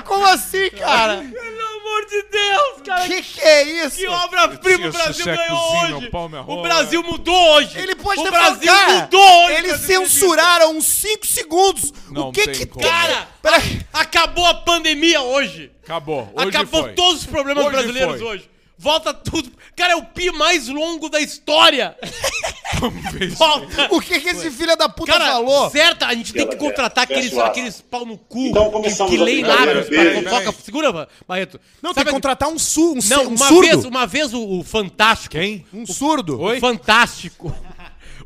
Como assim, cara? Pelo amor de Deus, cara. Que que é isso? Que obra-prima o Brasil ganhou cozinha, hoje. o pau O. Brasil mudou hoje. Ele pode o ter Brasil falado, cara, mudou hoje. Eles censuraram uns 5 segundos. Não o que tem que como. Cara, Peraí. acabou a pandemia hoje. Acabou. Hoje Acabou foi. todos os problemas Hoje brasileiros foi. hoje. Volta tudo. Cara, é o pi mais longo da história. *laughs* Vamos ver isso. Volta. O que que esse filho da puta Cara, falou? certo, a gente tem que contratar aqueles, Fecha o aço. aqueles pau no cu Então que, começamos que a leem brincadeira. lábios para. Segura, Barreto. Não, Sabe tem que contratar um, su, um, Não, um uma surdo. vez, uma vez o, o Fantástico. Quem? Um surdo. Oi? O Fantástico.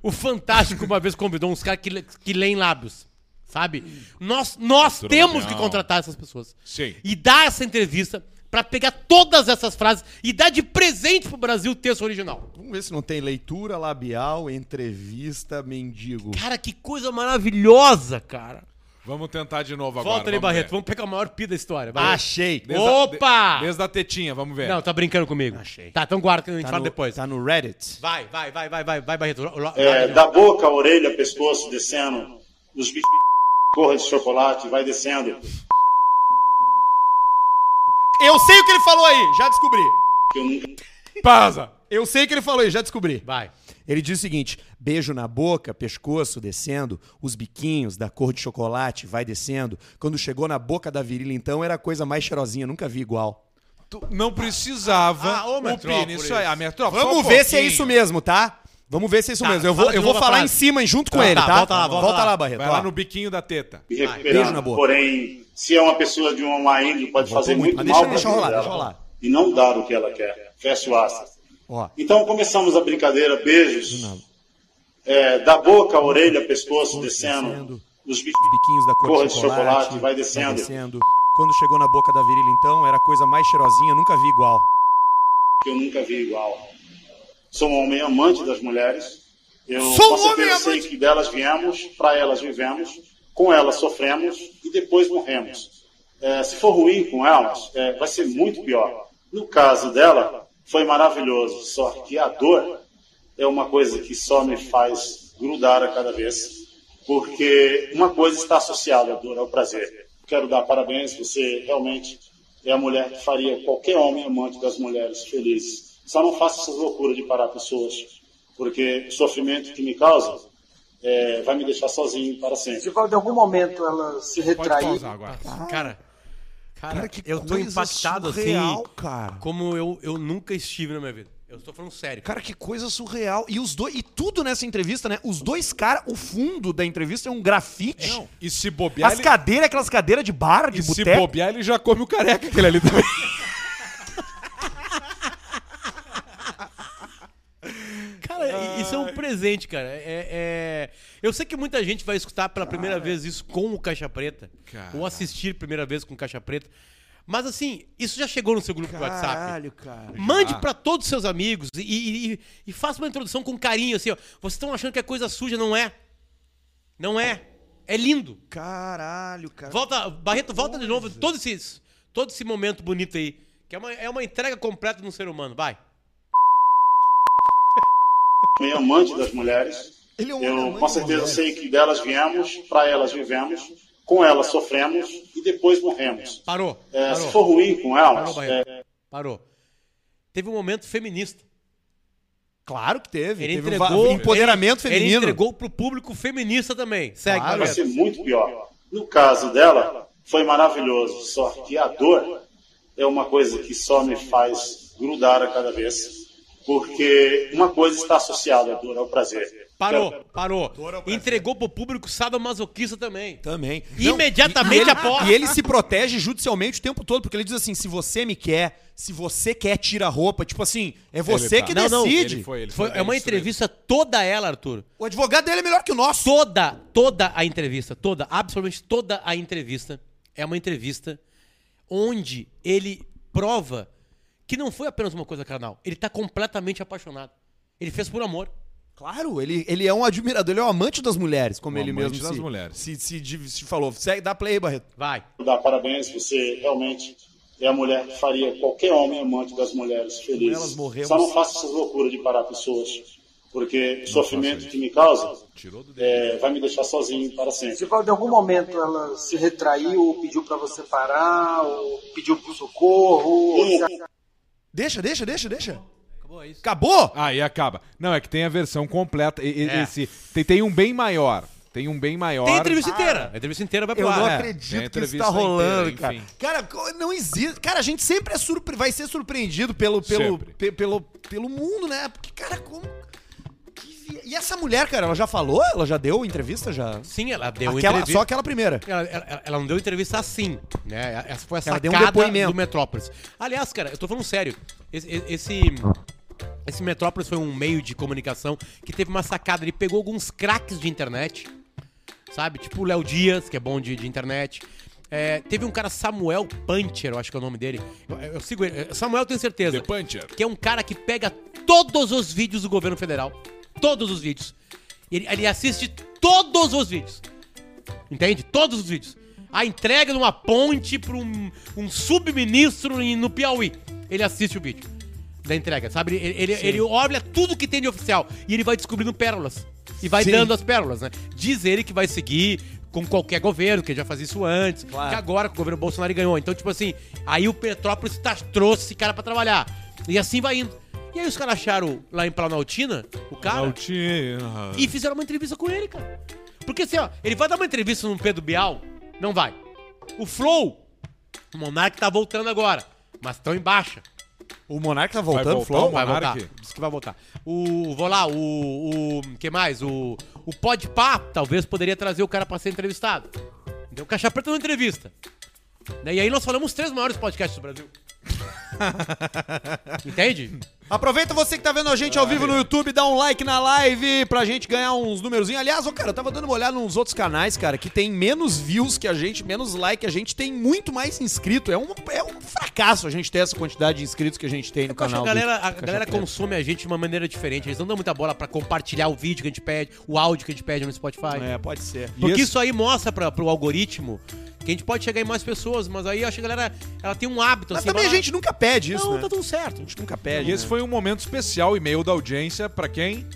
O Fantástico uma vez convidou uns caras que, le- que leem lábios. Sabe? Nós, nós temos que contratar essas pessoas. Sim. E dar essa entrevista pra pegar todas essas frases e dar de presente pro Brasil o texto original. Vamos ver se não tem leitura labial, entrevista, mendigo. Cara, que coisa maravilhosa, cara. Vamos tentar de novo agora. Volta ali, vamos Barreto. ver. Vamos pegar o maior pi da história. Barreto. Achei. Desde a- Opa! de- Desde a tetinha, vamos ver. Não, tá brincando comigo. Achei. Tá, então guarda que a gente Tá fala no, depois. tá no Reddit. Vai, vai, vai, vai, vai, vai, Barreto. É, da boca, orelha, pescoço, descendo. Os bichos, corra de chocolate, vai descendo. Eu sei o que ele falou aí, já descobri. Que eu nunca Pausa. Eu sei o que ele falou aí, já descobri. Vai. Ele diz o seguinte: beijo na boca, pescoço descendo, os biquinhos da cor de chocolate vai descendo. Quando chegou na boca da virilha, então, era a coisa mais cheirosinha, nunca vi igual. Tu não precisava Ah, ô, o pino. Isso aí, a Metrópolis. Vamos só um ver se é isso mesmo, tá? Vamos ver se é isso Tá, mesmo. Eu vou, eu vou falar frase. em cima junto com Tá, ele, tá, tá? volta lá, volta lá. Barreto. Vai lá no biquinho da teta. me beijo recuperando. na boca. Porém, se é uma pessoa de uma má índole, pode fazer muito, muito, mal deixa- deixa vida deixa rolar. E não dar o que ela quer. Fecha o aço. Ó, Então começamos a brincadeira, beijos. É, da boca, orelha, pescoço, descendo. descendo. Os biquinhos da cor de chocolate, chocolate, vai descendo. Quando chegou na boca da virilha, então, era a coisa mais cheirosinha, nunca vi igual. eu nunca vi igual. Sou um homem amante das mulheres. Eu Sou com certeza homem sei amante. que delas viemos, para elas vivemos, com elas sofremos e depois morremos. É, se for ruim com elas, é, vai ser muito pior. No caso dela, foi maravilhoso, só que a dor é uma coisa que só me faz grudar a cada vez, porque uma coisa está associada à dor, ao prazer. Quero dar parabéns, você realmente é a mulher que faria qualquer homem amante das mulheres felizes. Só não faça essas loucuras de parar pessoas, porque o sofrimento que me causa é, vai me deixar sozinho para sempre. Se de algum momento ela se Pode retrair, pausar agora. Cara, cara, Cara, que eu tô coisa impactado surreal, assim, cara. como eu, eu nunca estive na minha vida. Eu estou falando sério. Cara, que coisa surreal. E os dois, e tudo nessa entrevista, né? Os dois caras, o fundo da entrevista é um grafite. Não, e se bobear, As ele, cadeiras, aquelas cadeiras de bar, de e se boteco. bobear, ele já come o careca aquele ali também. *laughs* Cara, i- isso é um presente, cara. É, é- Eu sei que muita gente vai escutar pela primeira vez isso com o Caixa Preta. Cara. Ou assistir primeira vez com o Caixa Preta. Mas assim, isso já chegou no seu grupo do WhatsApp. Caralho, cara. Mande pra todos os seus amigos e, e, e- e faça uma introdução com carinho, assim, ó. Vocês estão achando que é coisa suja, não é? Não é. É lindo. Caralho, cara. Volta, Barreto, volta de novo todo esse, todo esse momento bonito aí. Que é uma, é uma entrega completa de um ser humano. Vai. Fui amante das mulheres. Ele é um Eu com certeza sei que delas viemos, para elas vivemos, com elas sofremos e depois morremos. Parou. É, parou. se for ruim com Parou, elas, Barreto. é, Parou. Teve um momento feminista. Claro que teve. Ele teve um entregou. va- empoderamento ele, Ele feminino. entregou pro público feminista também. Segue, Claro. vai ser muito pior. No caso dela, foi maravilhoso, só que a dor é uma coisa que só me faz grudar a cada vez, porque uma coisa está associada à dor, ao prazer. Parou, parou. Entregou pro público sadomasoquista também. Também. Imediatamente e ele, após. E ele se protege judicialmente o tempo todo, porque ele diz assim: se você me quer, se você quer, tira a roupa. Tipo assim, é você tá- que Não, não, decide. Ele foi, ele Foi, foi é uma estranho. entrevista toda ela, Arthur. O advogado dele é melhor que o nosso. Toda, toda a entrevista, toda, absolutamente toda a entrevista é uma entrevista onde ele prova que não foi apenas uma coisa carnal. Ele tá completamente apaixonado. Ele fez por amor. Claro, ele, ele é um admirador, ele é um amante das mulheres, como Um ele amante mesmo das se, mulheres. Se, se, se, se falou. Segue, dá play, Barreto. Vai. Dar parabéns, você realmente é a mulher que faria qualquer homem amante das mulheres feliz. elas morremos. Só não faça essas loucuras de parar pessoas, porque o sofrimento que me causa Tirou do é, vai me deixar sozinho para sempre. Se em algum momento ela se retraiu, ou pediu pra você parar, ou pediu pro socorro, ou se- Deixa, deixa, deixa, deixa. Acabou isso. Acabou? Ah, e acaba. Não, é que tem a versão completa. e- e- É. Esse, tem, tem um bem maior. Tem um bem maior. Tem a entrevista inteira. A entrevista inteira vai pro Eu não ar. É, acredito tem que isso entrevista tá rolando, inteira, cara. enfim. Cara, co- não existe. Cara, a gente sempre é surpre... vai ser surpreendido pelo, pelo, Sempre. pe- pelo, pelo mundo, né? Porque, cara, como. E essa mulher, cara, ela já falou? Ela já deu entrevista? Já? Sim, ela deu Aquela, entrevista. só aquela primeira. Ela, ela- ela não deu entrevista assim, né? Essa foi a Ela sacada deu um depoimento. do Metrópolis. Aliás, cara, eu tô falando sério. Esse, esse, esse Metrópolis foi um meio de comunicação que teve uma sacada. Ele pegou alguns craques de internet, sabe? Tipo o Léo Dias, que é bom de, de internet. É, teve um cara, Samuel Puncher, eu acho que é o nome dele. Eu, eu sigo ele. Samuel, eu tenho certeza. The Puncher. Que é um cara que pega todos os vídeos do governo federal. Todos os vídeos. Ele, ele assiste todos os vídeos. Entende? Todos os vídeos. A entrega de uma ponte para um, um subministro em- no Piauí. Ele assiste o vídeo da entrega, sabe? Ele, ele, ele olha tudo que tem de oficial e ele vai descobrindo pérolas. E vai Sim. dando as pérolas, né? Diz ele que vai seguir com qualquer governo, que já fazia isso antes, Claro. que agora que o governo Bolsonaro ganhou. Então, tipo assim, aí o Petrópolis tá- trouxe esse cara pra trabalhar. E assim vai indo. E aí os caras acharam lá em Planaltina o cara Altina. e fizeram uma entrevista com ele, cara. Porque assim, ó, ele vai dar uma entrevista no Pedro Bial? Não vai. O Flow, o Monark tá voltando agora, mas tão em baixa. O Monark tá Vai voltando, voltar Flow? o Vai Monark? voltar. Diz que vai voltar. O. Vou lá, o. O. que mais? O. O Podpah talvez poderia trazer o cara pra ser entrevistado. Deu caixa preta na entrevista. Né, E aí nós falamos os três maiores podcasts do Brasil. *laughs* Entende? Aproveita você que tá vendo a gente ao vivo no YouTube, dá um like na live pra gente ganhar uns númerozinhos. Aliás, ô, cara, eu tava dando uma olhada nos outros canais, cara, que tem menos views que a gente, menos like a gente, tem muito mais inscrito. É um, é um fracasso a gente ter essa quantidade de inscritos que a gente tem no Eu acho que canal. a galera, a galera consome a gente de uma maneira diferente. Eles não dão muita bola pra compartilhar o vídeo que a gente pede, o áudio que a gente pede no Spotify. É, pode ser. Porque esse- isso aí mostra pra, pro algoritmo que a gente pode chegar em mais pessoas, mas aí eu acho que a galera ela tem um hábito Mas assim. também a gente nunca pede isso, Não, né? tá tudo certo. A gente nunca pede. E esse né? foi um momento especial, e-mail da audiência, pra quem?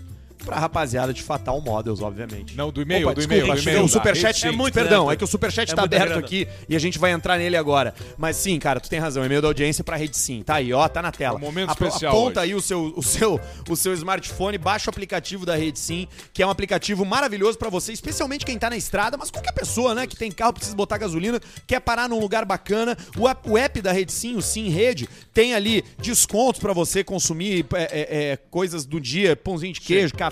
Pra rapaziada de Fatal Models, obviamente. Não, do e-mail, Opa, do desculpa, e-mail, do e-mail. O superchat é sim. muito Perdão, grana. é que o superchat É tá aberto grana. aqui e a gente vai entrar nele agora. Mas sim, cara, tu tem razão. E-mail da audiência pra rede sim. Tá aí, ó, tá na tela. É um momento especial Aponta hoje. aí o seu, o, seu, o seu smartphone, baixa o aplicativo da rede sim, que é um aplicativo maravilhoso pra você, especialmente quem tá na estrada, mas qualquer pessoa, né, que tem carro, precisa botar gasolina, quer parar num lugar bacana. O app, o app da rede sim, o Sim Rede, tem ali descontos pra você consumir é, é, é, coisas do dia, pãozinho de queijo, café,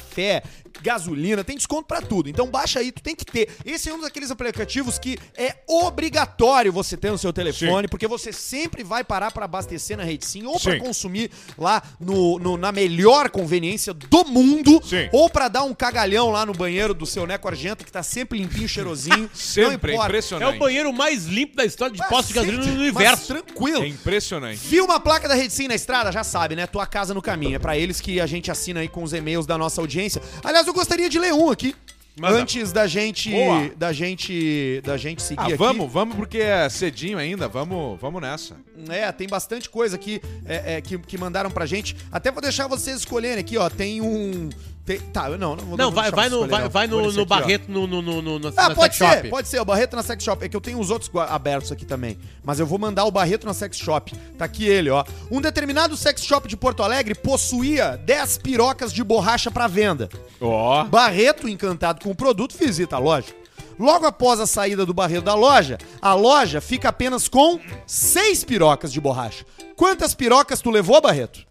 gasolina, tem desconto pra tudo. Então baixa aí, tu tem que ter. Esse é um daqueles aplicativos que é obrigatório você ter no seu telefone, porque você sempre vai parar pra abastecer na rede sim, ou pra Sim. consumir lá no, no- na melhor conveniência do mundo, Sim. ou pra dar um cagalhão lá no banheiro do seu Neco Argento, que tá sempre limpinho, cheirosinho. *laughs* Sempre, é não importa. É impressionante. o banheiro mais limpo da história de postos de gasolina mas universo. tranquilo. É impressionante. Viu uma placa da Rede Sim na estrada? Já sabe, né? Tua casa no caminho. É pra eles que a gente assina aí com os e-mails da nossa audiência. Aliás, eu gostaria de ler um aqui. Manda. Antes da gente, Boa. da gente, da gente seguir Ah, aqui. vamos, vamos, porque é cedinho ainda. Vamos, vamos nessa. É, tem bastante coisa aqui é, é, que, que mandaram pra gente. Até vou deixar vocês escolherem aqui, ó. Tem um. Tem- tá, não, não vou Não, vai, vai, no, vai, não. vai no, no aqui, ó. Barreto, no, no, no, no, na, Ah, na pode sex ser, shop. pode ser. O Barreto na Sex Shop. É que eu tenho os outros abertos aqui também. Mas eu vou mandar o Barreto na Sex Shop. Tá aqui ele, ó. Um determinado sex shop de Porto Alegre possuía 10 pirocas de borracha pra venda. Ó. Barreto, encantado com o produto, visita a loja. Logo após a saída do Barreto da loja, a loja fica apenas com seis pirocas de borracha. Quantas pirocas tu levou, Barreto?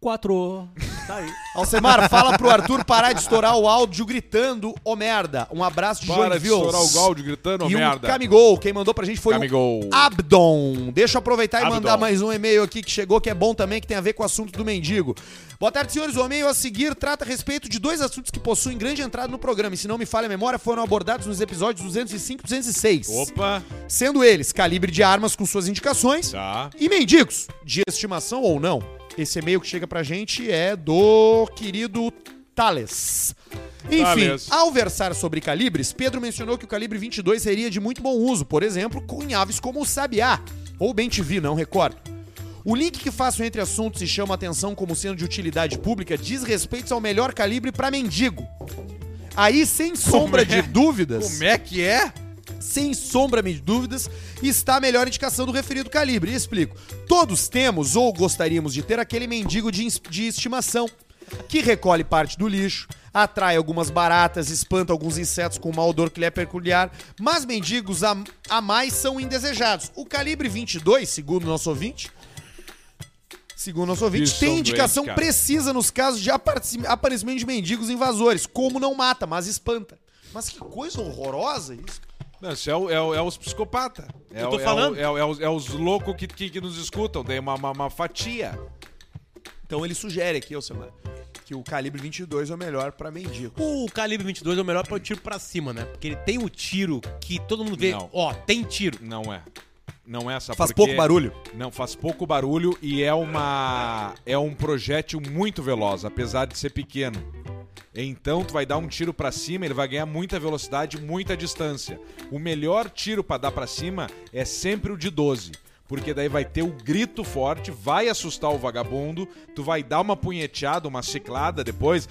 Quatro. Tá aí. Alcemar, fala pro Arthur parar de estourar o áudio gritando, ô merda. Um abraço de Para de Joinville. estourar o Galdi gritando, ô E um merda. Camigol, quem mandou pra gente foi Camigol. o Abdon. Deixa eu aproveitar e Abdon. mandar mais um e-mail aqui que chegou, que é bom também, que tem a ver com o assunto do mendigo. Boa tarde, senhores. O e-mail a seguir trata a respeito de dois assuntos que possuem grande entrada no programa e, se não me falha a memória, foram abordados nos episódios 205 e 206. Opa. Sendo eles calibre de armas com suas indicações Tá. e mendigos, de estimação ou não. Esse e-mail que chega pra gente é do querido Thales. Enfim, Thales. ao versar sobre calibres, Pedro mencionou que o calibre 22 seria de muito bom uso, por exemplo, com aves como o Sabiá ou Bem TV, não recordo. O link que faço entre assuntos e chama atenção como sendo de utilidade pública diz respeito ao melhor calibre pra mendigo. Aí, sem sombra é? de dúvidas, Como é que é? Sem sombra de dúvidas, está a melhor indicação do referido calibre. E explico. Todos temos ou gostaríamos de ter aquele mendigo de, de estimação, que recolhe parte do lixo, atrai algumas baratas, espanta alguns insetos com mau odor que lhe é peculiar, mas mendigos a, a mais são indesejados. O calibre 22, segundo nosso ouvinte, segundo nosso ouvinte, tem indicação doentes, precisa nos casos de apareci- aparecimento de mendigos invasores, como não mata, mas espanta. Mas que coisa horrorosa isso. Não, isso é, o- é o- é os psicopatas. É, Eu tô o- é falando. o- É, o- é os, é os loucos que, que, que nos escutam. Tem uma, uma, uma fatia. Então ele sugere aqui, Alcemar, que o calibre 22 é o melhor pra mendigo. O calibre 22 é o melhor para o tiro pra cima, né? Porque ele tem o tiro que todo mundo vê. Não. Ó, tem tiro. Não é. Não é essa Faz pouco barulho. Não, faz pouco barulho e é uma é um projétil muito veloz, apesar de ser pequeno. Então tu vai dar um tiro pra cima, ele vai ganhar muita velocidade, muita distância. O melhor tiro pra dar pra cima é sempre o de 12, porque daí vai ter o grito forte, vai assustar o vagabundo, tu vai dar uma punheteada, uma ciclada depois,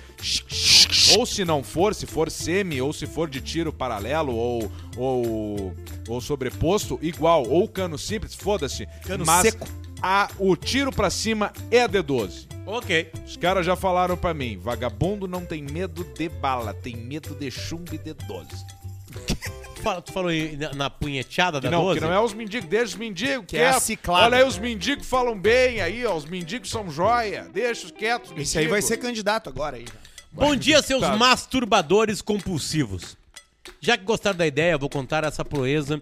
ou se não for, se for semi ou se for de tiro paralelo ou ou, ou sobreposto, igual, ou cano simples, foda-se. Cano mas seco. A, o tiro pra cima é D12. Ok. Os caras já falaram pra mim, vagabundo não tem medo de bala, tem medo de chumbo e de 12. Tu fala- Tu falou em- na, na punheteada da não, 12? que não é os mendigos, deixa os mendigos Que é a quietos. ciclada. Olha aí, os mendigos falam bem aí, ó, os mendigos são joia, deixa os quietos. Esse aí vai ser candidato agora aí. Bom dia, seus Tá. masturbadores compulsivos. Já que gostaram da ideia, eu vou contar essa proeza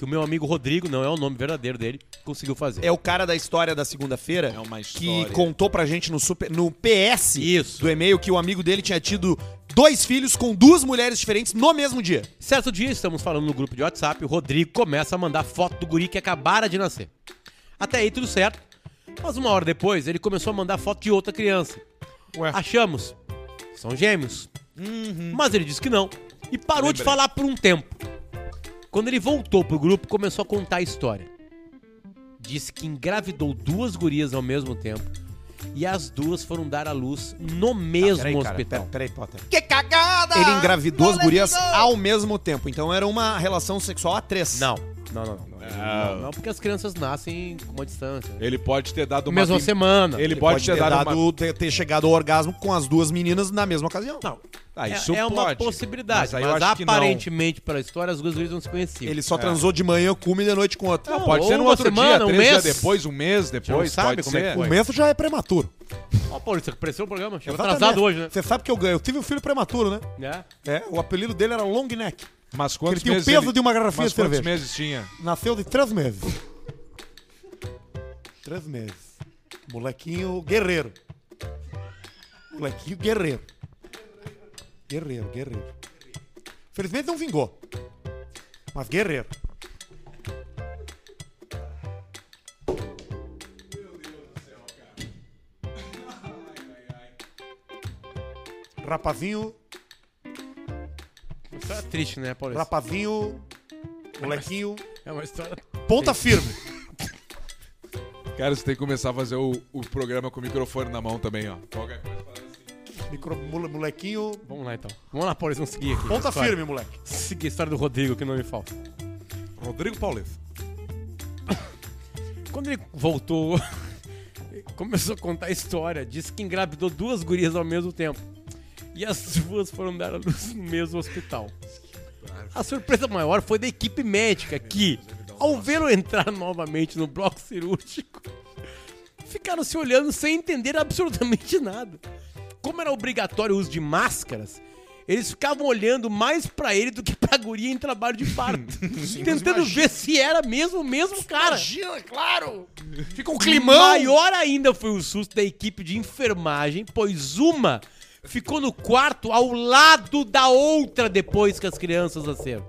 que o meu amigo Rodrigo, não é o nome verdadeiro dele, conseguiu fazer. É o cara da história da segunda-feira É que contou pra gente no, super, no PS Isso. do e-mail que o amigo dele tinha tido dois filhos com duas mulheres diferentes no mesmo dia. Certo dia, estamos falando no grupo de WhatsApp, o Rodrigo começa a mandar foto do guri que acabara de nascer. Até aí tudo certo. Mas uma hora depois, ele começou a mandar foto de outra criança. Ué. Achamos. São gêmeos. Mas ele disse que não. E parou de Lembrei. falar por um tempo. Quando ele voltou pro grupo, começou a contar a história. Disse que engravidou duas gurias ao mesmo tempo. E as duas foram dar à luz no mesmo Peraí, cara, hospital. pera- peraí, Potter. Que cagada! Ele engravidou as gurias ao mesmo tempo. Então era uma relação sexual a três. Não. Não, não, não. Não, não, não, porque as crianças nascem com uma distância. Ele pode ter dado uma... Mesma semana. Ele, Ele pode, ter, dado, uma... ter, ter chegado ao orgasmo com as duas meninas na mesma ocasião. Não. Ah, É- isso é, uma pode. possibilidade, Mas mas, aparentemente, pela história, as duas gurias não se conheciam. Ele só transou de manhã com uma e de noite com outra. Não, Pode ou ser no uma outro semana, dia, um três dias mês. depois, um mês depois, sabe pode como é que ser. foi. O menso já é prematuro. Ó, Paulista, cresceu o programa. Chegou Exatamente. atrasado hoje, né? Você sabe que eu ganhei. Eu tive um filho prematuro, né? É. É, o apelido dele era Long Neck. Mas quantos Ele tinha o meses peso ele- de uma garrafinha Mas de quantos cerveja. meses tinha? Nasceu de três meses. *laughs* Três meses. Molequinho guerreiro. Molequinho guerreiro. Guerreiro, guerreiro. Felizmente não vingou. Mas guerreiro. Rapazinho, É triste, né, Paulista? rapazinho, molequinho, É uma história. ponta firme. *laughs* Cara, você tem que começar a fazer o, o programa com o microfone na mão também, ó. Qualquer coisa fala assim. Micro, mole- molequinho, Vamos lá, então. Vamos lá, Paulista, vamos seguir aqui. ponta História. firme, moleque. Seguir a história do Rodrigo, que não me falta. Rodrigo Paulista. *coughs* Quando ele voltou, *laughs* começou a contar a história. Disse que engravidou duas gurias ao mesmo tempo. E as *laughs* duas foram dar a luz no mesmo hospital. A surpresa maior foi da equipe médica que, ao vê-lo entrar novamente no bloco cirúrgico, *laughs* ficaram se olhando sem entender absolutamente nada. Como era obrigatório o uso de máscaras, eles ficavam olhando mais pra ele do que pra guria em trabalho de parto. *laughs* tentando ver se era mesmo o mesmo cara. Imagina, claro! Fica um Maior ainda foi o susto da equipe de enfermagem, pois uma ficou no quarto ao lado da outra depois que as crianças nasceram.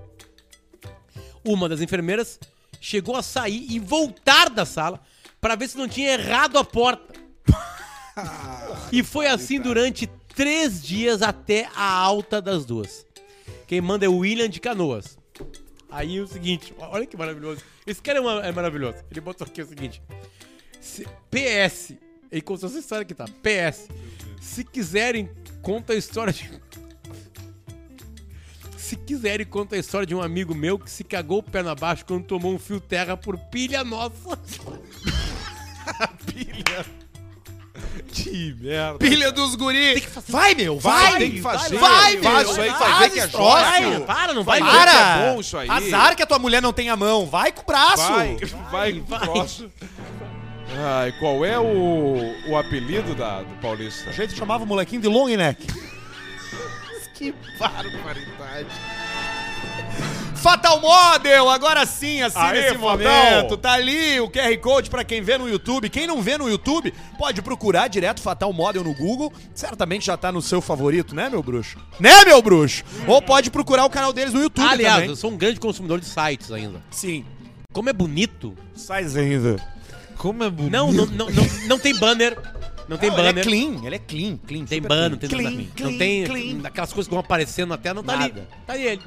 Uma das enfermeiras chegou a sair e voltar da sala para ver se não tinha errado a porta. *laughs* e foi assim durante três dias até a alta das duas. Quem manda é o William de Canoas. Aí o seguinte, olha que maravilhoso. Esse cara é, uma- é maravilhoso. Ele botou aqui o seguinte: se- PS, ele contou essa história aqui, tá? PS, se quiserem, conta a história de. Se quiserem, conta a história de um amigo meu que se cagou o pé na baixo quando tomou um fio terra por pilha nossa. Que merda. Pilha dos guri. Vai, meu, vai. tem que fazer. Vai, Vai, meu. isso aí, Faz fazer que é jóia. Para, não vai Vai, que Para. é bom isso aí. Azar que a tua mulher não tem a mão. Vai com o braço. Vai, vai, vai. Troço. Ai, qual é o, o apelido da, do Paulista? A gente chamava o molequinho de long neck. *laughs* Que barbaridade. Fatal Model, agora sim, assim, Aê, nesse Fatal. momento. Tá ali o QR Code pra quem vê no YouTube. Quem não vê no YouTube, pode procurar direto Fatal Model no Google. Certamente já tá no seu favorito, né, meu bruxo? Né, meu bruxo? Ou pode procurar o canal deles no YouTube Aliás, também. eu sou um grande consumidor de sites ainda. Sim. Como é bonito. Sais ainda. Como é bonito. Não, não, não, não, não tem banner. Não tem Não, ele banner. é clean, ele é clean, clean. Tem banner, não tem clean. nada. Clean, não tem clean. aquelas coisas que vão aparecendo na tela, não tá ali. Nada. Tá ali ele.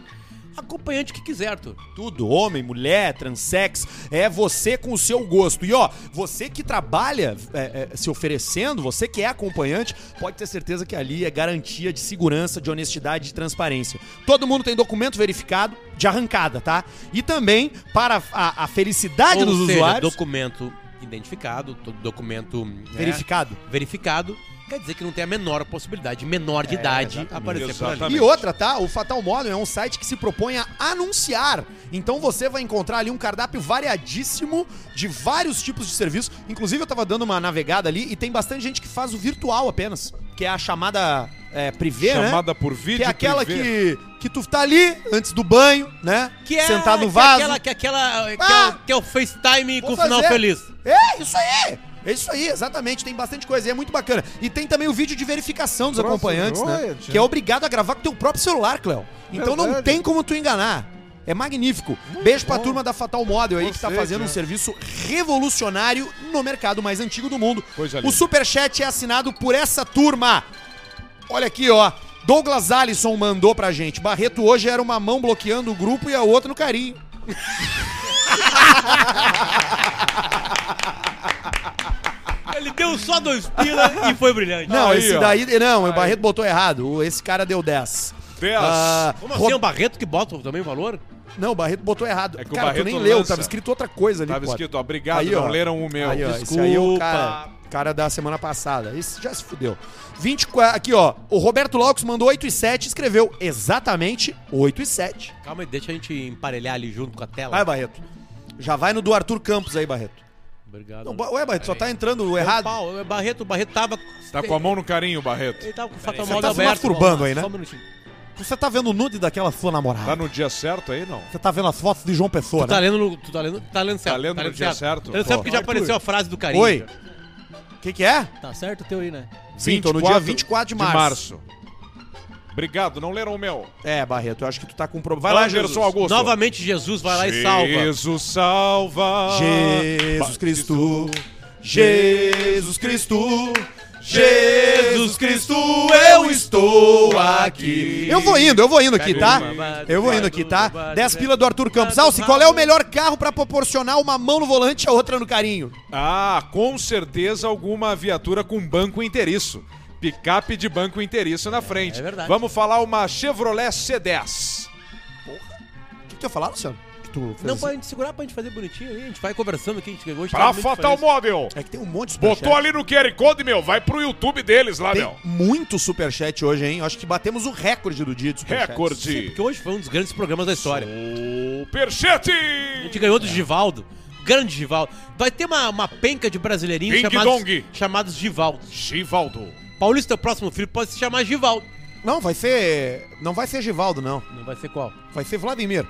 Acompanhante que quiser, Arthur. Tudo, homem, mulher, transex, é você com o seu gosto. E ó, você que trabalha é, é, se oferecendo, você que é acompanhante, pode ter certeza que ali é garantia de segurança, de honestidade e de transparência. Todo mundo tem documento verificado de arrancada, tá? E também, para a, a felicidade Ou dos seja, usuários, documento identificado, todo documento né, verificado. verificado, quer dizer que não tem a menor possibilidade de menor de idade exatamente. aparecer por ali. E outra, tá? O Fatal Model é um site que se propõe a anunciar. Então você vai encontrar ali um cardápio variadíssimo de vários tipos de serviços. Inclusive, eu tava dando uma navegada ali e tem bastante gente que faz o virtual apenas, que é a chamada é, privê, né? Chamada por vídeo. Que é aquela privê. que, que tu tá ali antes do banho, né? Que é, Sentado no que vaso. É aquela, que é aquela que, Ah! é, o- que é o FaceTime com final fazer. feliz. É, isso aí! É isso aí, exatamente. Tem bastante coisa e é muito bacana. E tem também o vídeo de verificação dos Troço acompanhantes, né? tia. Que é obrigado a gravar com teu próprio celular, Cléo. Então não Verdade. tem como tu enganar. É magnífico. Beijo pra turma da Fatal Model aí que tá Você, fazendo um serviço revolucionário no mercado mais antigo do mundo. Coisa O linda. superchat é assinado por essa turma. Olha aqui, ó. Douglas Alisson mandou pra gente. Barreto hoje era uma mão bloqueando o grupo e a outra no carinho. *laughs* Ele deu só dois pila e foi brilhante. Não, Aí, esse ó. daí. Não, o Barreto botou errado. Esse cara deu 10. Dez. Ah, Como Ro- assim é o Barreto que bota também o valor? Não, o Barreto botou errado. É que o cara, tu Barreto nem leu, lança. tava escrito outra coisa ali. Tava escrito, obrigado, Aí, não ó. leram o meu. Aí, ó, esse Desculpa. aí é o cara, cara da semana passada. Esse já se fudeu. 24, aqui, ó. O Roberto Locos mandou 8 e 7 escreveu exatamente 8 e 7. Calma aí, deixa a gente emparelhar ali junto com a tela. Vai, Barreto. Já vai no do Arthur Campos aí, Barreto. obrigado. Não, Ué, Barreto, só tá entrando errado. Pau, o Barreto, o Barreto tava. Tá com a mão no carinho, Barreto. Ele tava com o fatal Você modo tá se aberto. masturbando aí, né? Só um minutinho. Você tá vendo o nude daquela sua namorada. Tá no dia certo aí, não? Você tá vendo as fotos de João Pessoa, Tu tá né? lendo, no- tu tá lendo, tá lendo certo. lendo no dia certo? Tá lendo certo porque já apareceu a frase do carinho. Oi. O que que é? Tá certo o teu aí, né? Sim, tô no dia 24 de março. Obrigado, não leram o meu. É, Barreto, eu acho que tu tá com problema. Vai lá, Anderson Jesus. Augusto. Novamente Jesus vai lá e salva. Jesus salva. Jesus Cristo, Jesus Cristo, Jesus Cristo, eu estou aqui. Eu vou indo, eu vou indo aqui, tá? Eu vou indo aqui, tá? 10 pila do Arthur Campos. Alce, qual é o melhor carro pra proporcionar uma mão no volante e a outra no carinho? Ah, com certeza alguma viatura com banco inteiriço. Picape de banco inteiriço na frente. É verdade. Vamos falar uma Chevrolet C10. O que que eu ia falar, Luciano? Tu fez Não, pra gente segurar, pra gente fazer bonitinho aí. A gente vai conversando aqui, a gente hoje tá Pra muito Fatal. Móvel. É que tem um monte de Botou superchat. ali no QR Code, meu. Vai pro YouTube deles lá, Tem meu. muito superchat hoje, hein? Acho que batemos o recorde do dia de superchat. Recorde. Porque hoje foi um dos grandes programas da história. Superchat. A gente ganhou do Givaldo. Grande Givaldo. Vai ter uma, uma penca de brasileirinhos chamados, dong. chamados Givaldo. Givaldo. Paulista, teu próximo filho, pode se chamar Givaldo. Não, vai ser... Não vai ser Givaldo, não. Não vai ser qual? Vai ser Vladimir.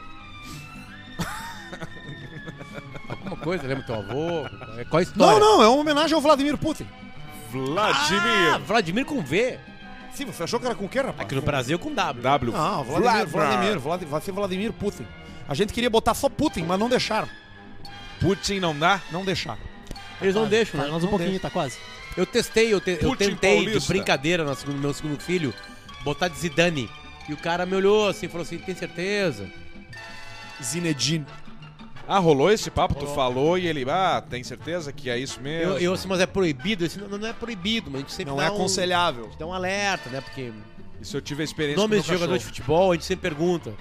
Alguma coisa, lembra teu avô? É, Qual a história? Não, não, é uma homenagem ao Vladimir Putin. Vladimir. Ah, Vladimir com V. Sim, você achou que era com o quê, rapaz? Aqui no Brasil com W. W. Não, Vladimir, Vladimir, Vlad- vai ser Vladimir Putin. A gente queria botar só Putin, mas não deixaram. Putin não dá? Não deixaram. Eles não deixam, Tá, né? mais um pouquinho, tá quase. Eu testei, eu, te- eu Putin tentei de paulista. brincadeira no segundo, meu segundo filho botar de Zidane. E o cara me olhou assim e falou assim: tem certeza? Zinedine. Ah, rolou esse papo? Tu falou e ele, ah, tem certeza que é isso mesmo? Eu, eu assim, mas é proibido? Disse, não, não é proibido, mas a gente sempre Não dá é um, aconselhável. dá um alerta, né? Porque Isso eu tive a experiência nomes de jogador de futebol, a gente sempre pergunta.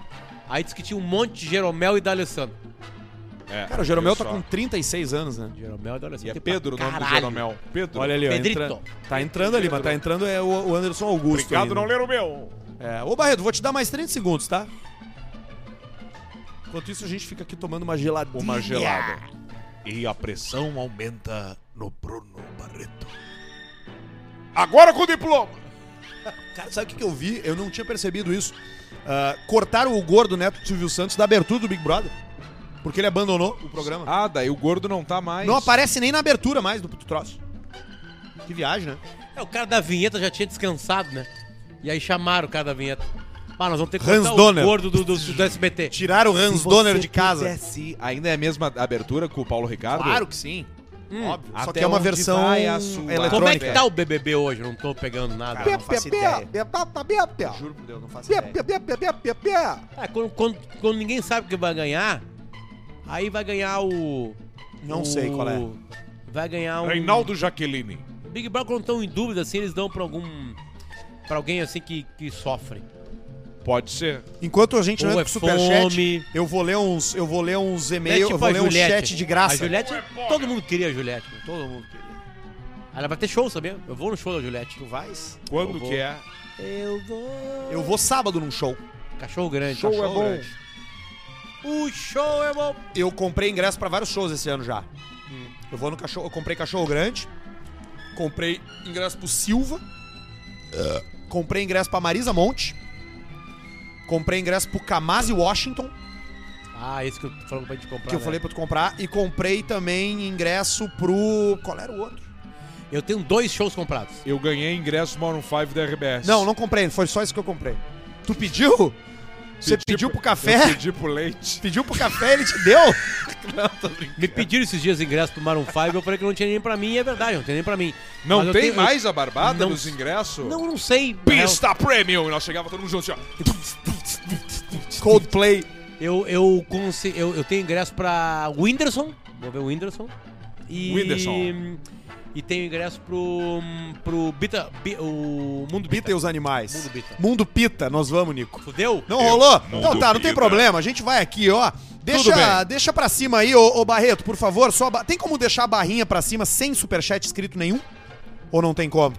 Aí disse que tinha um monte de Jeromel e D'Alessandro. É, Cara, o Jeromel tá com 36 anos, né? Jeromel e D'Alessandro. E é Pedro o nome do. Jeromel. Pedro. Olha ali, ó. Entra- Tá entrando ali, mas tá entrando é o, o Anderson Augusto. Obrigado, não né? leram o meu. É, ô Barreto, vou te dar mais 30 segundos, tá? Enquanto isso, a gente fica aqui tomando uma geladinha. Uma gelada. E a pressão aumenta no Bruno Barreto. Agora com o diploma. *laughs* Cara, sabe o que, que eu vi? Eu não tinha percebido isso. Ah, cortaram o gordo neto do Silvio Santos da abertura do Big Brother. Porque ele abandonou o programa. Ah, daí o gordo não tá mais. Não aparece nem na abertura mais do do troço. Que viagem, né? É, o cara da vinheta já tinha descansado, né? E aí chamaram o cara da vinheta. Ah, nós vamos ter que Hans cortar Donner. o gordo do, do, do SBT. Tiraram o Hans Donner de casa. Pudesse, ainda é a mesma abertura com o Paulo Ricardo? Claro que sim. Óbvio. Só Até que é uma versão eletrônica. Como é que tá o BBB hoje? Eu não tô pegando nada. Cara, não faço ideia. Juro por Deus, não faço ideia. É, quando, quando- quando ninguém sabe que vai ganhar, aí vai ganhar o. Não o- sei qual é. Vai ganhar um. Reinaldo Jaqueline. Big Brother, quando estão em dúvida, assim, eles dão pra algum. pra alguém assim que, que sofre. Pode ser. Enquanto a gente não Ou entra é com superchat, fome. eu vou ler uns, eu vou ler uns É e-mails, eu vou a ler um chat de graça. A Juliette, todo mundo queria a Juliette. né? Todo mundo queria. Ela vai ter show, sabia? Eu vou no show da Juliette. Tu vais? Quando Eu vou. que é? Eu vou. Eu vou sábado num show. Cachorro grande. Show é cachorro bom. grande. O show é bom. Eu comprei ingresso pra vários shows esse ano já. Eu vou no cachorro, eu comprei cachorro grande. Comprei ingresso pro Silva. Comprei ingresso pra Marisa Monte. Comprei ingresso pro Kamasi Washington, Ah, esse que eu tô falando pra gente comprar. que eu né? falei pra tu comprar. E comprei também ingresso pro. Qual era o outro? Eu tenho dois shows comprados. Eu ganhei ingresso Maroon 5 da RBS. Não, não comprei, foi só isso que eu comprei. Tu pediu? Você Pedi pediu pro- pro café? Eu pedi pro leite. *laughs* Pediu pro café, ele te deu? *laughs* Me pediram esses dias ingresso pro Maroon 5 eu falei que não tinha nem pra mim, e é verdade, não tem nem pra mim. Não Mas tem tenho- mais a barbada não- dos ingressos? Não, não sei. Pista Premium! E nós chegava todo mundo junto, assim, ó. *laughs* Coldplay. Eu, eu, eu, eu tenho ingresso pra Whindersson. Vou ver o Whindersson. E, Whindersson. E tenho ingresso pro. pro Bita. Bi- o Mundo Bita. Pita e os animais. Mundo Pita. Mundo Pita, nós vamos, Nico. Fudeu? Não rolou? Mundo Então tá, não tem Pita. problema. A gente vai aqui, ó. Deixa, deixa pra cima aí, ô, ô Barreto, por favor. Só ba- Tem como deixar a barrinha pra cima sem superchat escrito nenhum? Ou não tem como?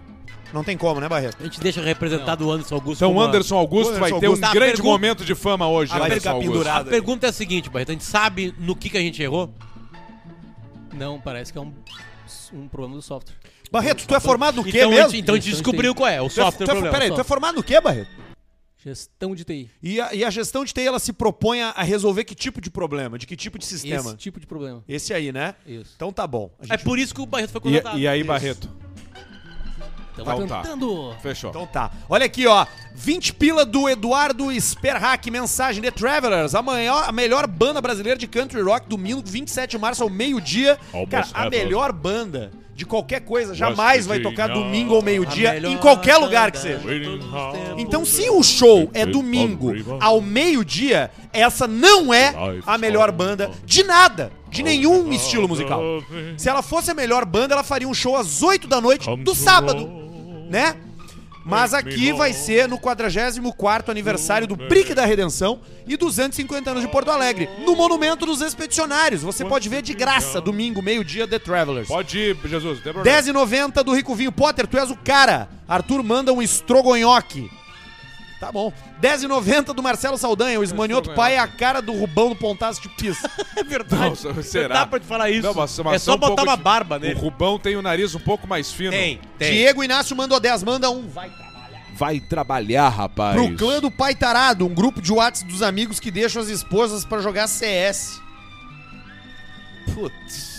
Não tem como, né, Barreto? A gente deixa representado o Anderson Augusto. Então o Anderson Augusto Anderson vai ter Augusto. um Tá, grande pergunta- momento de fama hoje. Ah, vai Anderson ficar Augusto. pendurado. A pergunta é a seguinte, Barreto. A gente sabe no que, que a gente errou? Não, parece que é um, um problema do software. Barreto, tu é formado no quê Então, mesmo? então a gente Então, descobriu qual é, o Tu é- software tu é-. Peraí, tu é formado no quê, Barreto? Gestão de TI. E a, e a gestão de TI, ela se propõe a resolver que tipo de problema? De que tipo de sistema? Esse tipo de problema. Esse, aí, né? Isso. Então tá bom. A É gente- por isso que o Barreto foi E, contratado. e aí, Isso. Barreto? Estamos Então tá. tentando. Fechou. Então tá. Olha aqui, ó. 20 pila do Eduardo Sperhack. Mensagem The Travelers. A, maior, a melhor banda brasileira de country rock. Domingo, 27 de março, ao meio-dia. Cara, a melhor banda de qualquer coisa jamais vai tocar domingo ao meio-dia, em qualquer lugar que seja. Então, se o show é domingo ao meio-dia, essa não é a melhor banda de nada, de nenhum estilo musical. Se ela fosse a melhor banda, ela faria um show às 8 da noite do sábado, né? Mas aqui vai ser no 44º aniversário do Brick da Redenção e 250 anos de Porto Alegre, no Monumento dos Expedicionários. Você pode ver de graça, domingo, meio-dia, The Travelers. Pode ir, Jesus, não tem problema. 10,90 do Rico Vinho. Potter, tu és o cara. Arthur manda um estrogonhoque. Tá bom. 10,90 do Marcelo Saldanha. O esmanhoto pai é a cara do Rubão do Pontaço de Pista. *laughs* É verdade. Não, será? Dá pra te falar isso. Não, mas- mas é só um botar uma de- barba O nele. Rubão tem o nariz um pouco mais fino. Tem, tem. Diego Inácio mandou 10. Manda um. Vai Vai trabalhar, rapaz. pro clã do Pai Tarado. Um grupo de WhatsApp dos amigos que deixam as esposas pra jogar CS. Putz.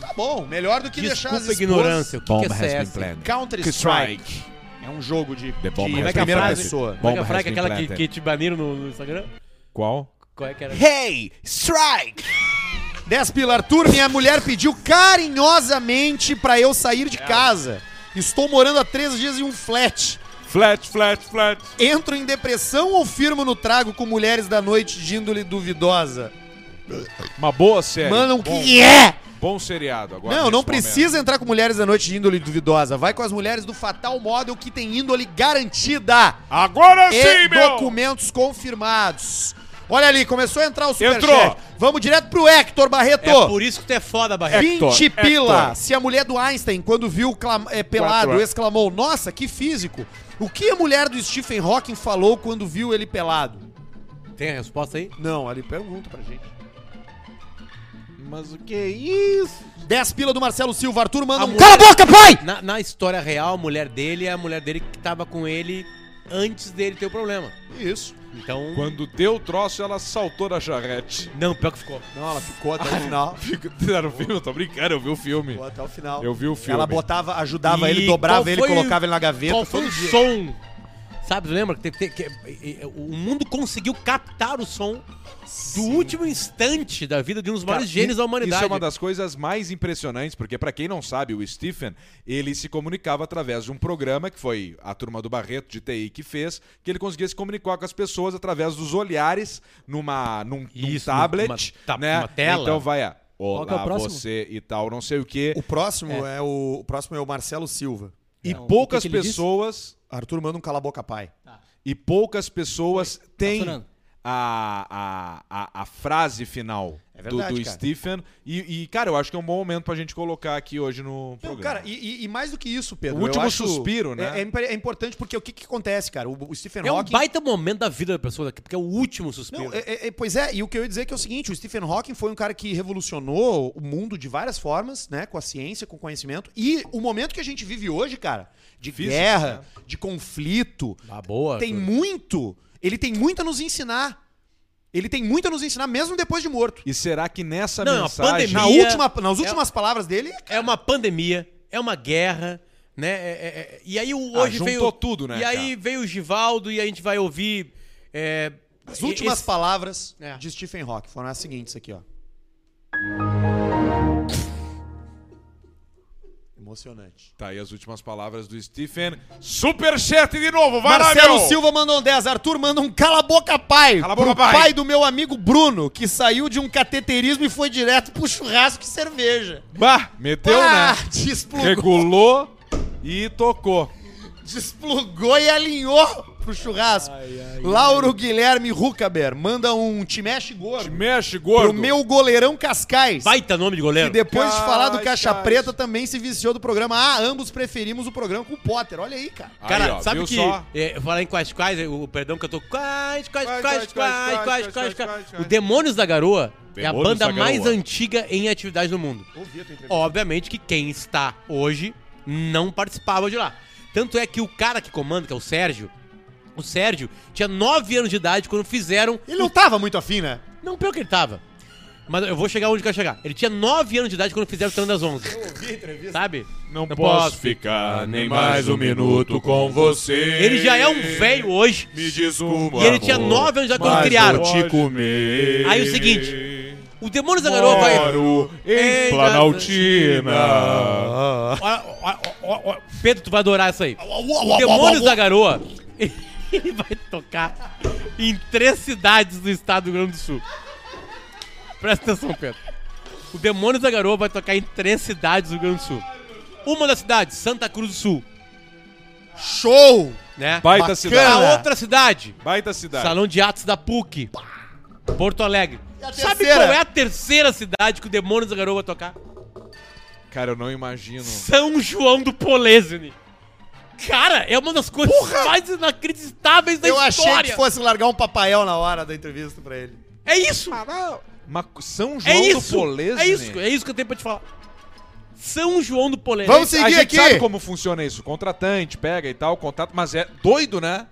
Tá bom. Melhor do que deixar as Desculpa a esposas. ignorância. O que, que é CS? Counter Strike. É um jogo de, The bomb de has Como é que é a primeira frase? pessoa. Como é que é a Bomb frase has been aquela que, planted. que te baniram no, no Instagram? Qual? Qual é que era? Hey, strike! 10 pila, Arthur, minha mulher pediu carinhosamente pra eu sair de casa. Estou morando há três dias em um flat. Flat, flat, flat. Entro em depressão ou firmo no trago com mulheres da noite de índole duvidosa? Uma boa série. Mano, o bom, que é? Bom seriado agora. Não, não momento. precisa entrar com mulheres da noite de índole duvidosa. Vai com as mulheres do Fatal Model que tem índole garantida. Agora e sim, meu! documentos confirmados. Olha ali, começou a entrar o superchat. Entrou. Vamos direto pro Hector Barreto. É por isso que tu é foda, Barreto. 20 Hector, pila. Hector. Se a mulher do Einstein, quando viu é, pelado, Quatro. exclamou: Nossa, que físico. O que a mulher do Stephen Hawking falou quando viu ele pelado? Tem a resposta aí? Não, ali pergunta pra gente. Mas o que é isso? 10 pila do Marcelo Silva. Arthur manda A um. mulher- Cala a boca, pai! Na, na história real, a mulher dele é a mulher dele que tava com ele antes dele ter o problema. Isso. Então. Quando deu o troço, ela saltou da charrete. Não, pior que ficou. Não, ela ficou até o final. *laughs* Fica- Era o filme, eu tô brincando, eu vi o filme. Ficou até o final. Eu vi o filme. Ela botava, ajudava E ele, dobrava ele, foi colocava ele na gaveta. Qual foi todo o dia. som? Sabe, lembra que, que- que- o mundo conseguiu captar o som do último instante da vida de um dos maiores Cara, gênios da Isso humanidade. é uma das coisas mais impressionantes, porque pra quem não sabe, o Stephen, ele se comunicava através de um programa que foi a turma do Barreto de TI que fez, que ele conseguia se comunicar com as pessoas através dos olhares numa num, num Isso, tablet, numa ta- né? numa tela. Então vai, Qual que é o olá próximo? você e tal, não sei o quê. O próximo é, o, o próximo é o Marcelo Silva. E Não, poucas que que pessoas, Arthur manda um cala a boca pai. e poucas pessoas têm funcionando. a, a, a, a frase final É do, verdade, do cara. Stephen. E, e, cara, eu acho que é um bom momento pra gente colocar aqui hoje no Não, programa. cara, e, e- mais do que isso, Pedro. O último eu acho- suspiro, né? É, é é importante porque o que, que acontece, cara? O, o Stephen É um Hawking. baita momento da vida da pessoa daqui, porque é o último suspiro. Não, é- é- é- pois é, e o que eu ia dizer é que é o seguinte: o Stephen Hawking foi um cara que revolucionou o mundo de várias formas, né? Com a ciência, com o conhecimento. E o momento que a gente vive hoje, cara, de Físico, guerra, de conflito, Ah, boa. tem muito. Ele tem muito a nos ensinar. Ele tem muito a nos ensinar, mesmo depois de morto. E será que nessa Não, mensagem. Na Pandemia- última, nas últimas palavras dele, É uma pandemia, é uma guerra, né? É- é- é- e aí o, Ah, hoje juntou veio. tudo, né, E aí veio o Givaldo e a gente vai ouvir. é, as últimas esse- palavras É. de Stephen Hawking foram as seguintes aqui, ó. Emocionante. Tá aí as últimas palavras do Stephen. Superchat de novo, vai lá, Marcelo meu! Silva mandou um 10. Arthur manda um cala a boca pai. Cala a boca, pro pai. do meu amigo Bruno, que saiu de um cateterismo e foi direto pro churrasco de cerveja. Bah, meteu, ah, né? desplugou, Regulou e tocou. desplugou e alinhou pro churrasco. Ai, ai, Lauro ai. Guilherme Huckaber, manda um te mexe gordo. Te mexe gordo. Pro meu goleirão Cascais. Baita nome de goleiro. E depois Cascais. de falar do Caixa Preta, também se viciou do programa. Ah, ambos preferimos o programa com o Potter. Olha aí, cara. Cara, ó, sabe que... É, falar em quais o perdão que eu tô... Quais, quais, quais, quais, quais, quais. O Demônios da Garoa é a banda mais antiga em atividade no mundo. Obviamente que quem está hoje não participava de lá. Tanto é que o cara que comanda, que é o Sérgio, o Sérgio tinha 9 anos de idade quando fizeram. Ele não tava muito afim, né? Não, pior que ele tava. Mas eu vou chegar onde eu quero chegar. Ele tinha 9 anos de idade quando fizeram o Treino das 11. Eu ouvi a entrevista. Sabe? Não, posso ficar nem mais um minuto com você. Ele já é um velho hoje. Me desculpa. E ele tinha 9 anos de idade quando criaram. te comer. Aí o seguinte, O Demônios da Garoa vai. Moro em Planaltina. Olha, olha, olha, olha, Pedro, tu vai adorar isso aí. O Demônios da Garoa, ele *laughs* vai tocar em três cidades do estado do Rio Grande do Sul. Presta atenção, Pedro. O Demônios da Garoa vai tocar em três cidades do Rio Grande do Sul. Uma das cidades, Santa Cruz do Sul, Show! né? Baita Bacana. cidade. A outra cidade, Baita cidade. Salão de Atos da PUC, Porto Alegre. Sabe terceira? qual é a terceira cidade que o Demônios da Garoa vai tocar? Cara, eu não imagino. São João do Polesine. Cara, é uma das coisas mais inacreditáveis da Eu achei história. que fosse largar um papaiel na hora da entrevista pra ele. É isso. Mas São João É do isso. Polesine? É isso. É isso que eu tenho pra te falar. São João do Polesine. Vamos A seguir gente aqui. sabe como funciona isso. Contratante, pega e tal, contato, mas é doido, né?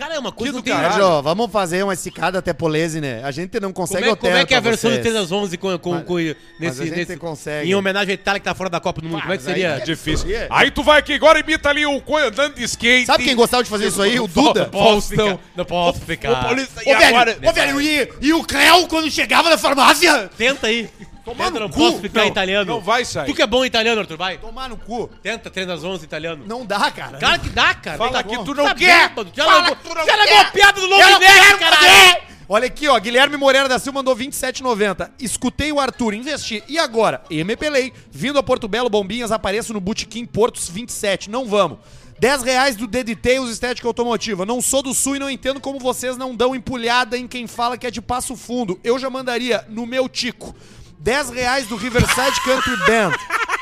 Cara, é uma coisa Que do não tem... caralho. Vamos fazer uma esticada até Polese, né? A gente não Como consegue é, como é que é a versão de vocês. 3 das 11 com, com, Mas- com, mas nesse, a gente nesse, consegue. em homenagem à Itália que tá fora da Copa do Mundo? Como é que mas aí seria? é Difícil. Yeah. Aí tu vai aqui agora e imita ali o andando de skate. Sabe quem gostava de fazer isso aí? O Duda. Não posso ficar. Não posso ficar. O Paulista Ô, velho, ô, velho, e, e o Creu quando chegava na farmácia? Tenta aí. Tenta, no não cu. posso ficar Não, italiano. Não vai sair. Tu que é bom em italiano, Arthur, vai. Tomar no cu. Tenta 3 das 11 italiano. Não dá, cara. Cara, que dá, cara. Fala Tá que bom. tu não Tá quer. bêbado, Já Fala largou, que tu não já quer. largou a piada do quero caralho. Olha aqui, ó, Guilherme Moreira da Silva mandou 27,90. Escutei o Arthur, investi. E agora? MP Vindo a Porto Belo, Bombinhas, apareço no Botequim Portos 27. Não vamos. 10 reais do The Details Estética Automotiva. Não sou do Sul e não entendo como vocês não dão empulhada em quem fala que é de Passo Fundo. Eu já mandaria no meu tico. 10 reais do Riverside Country Band.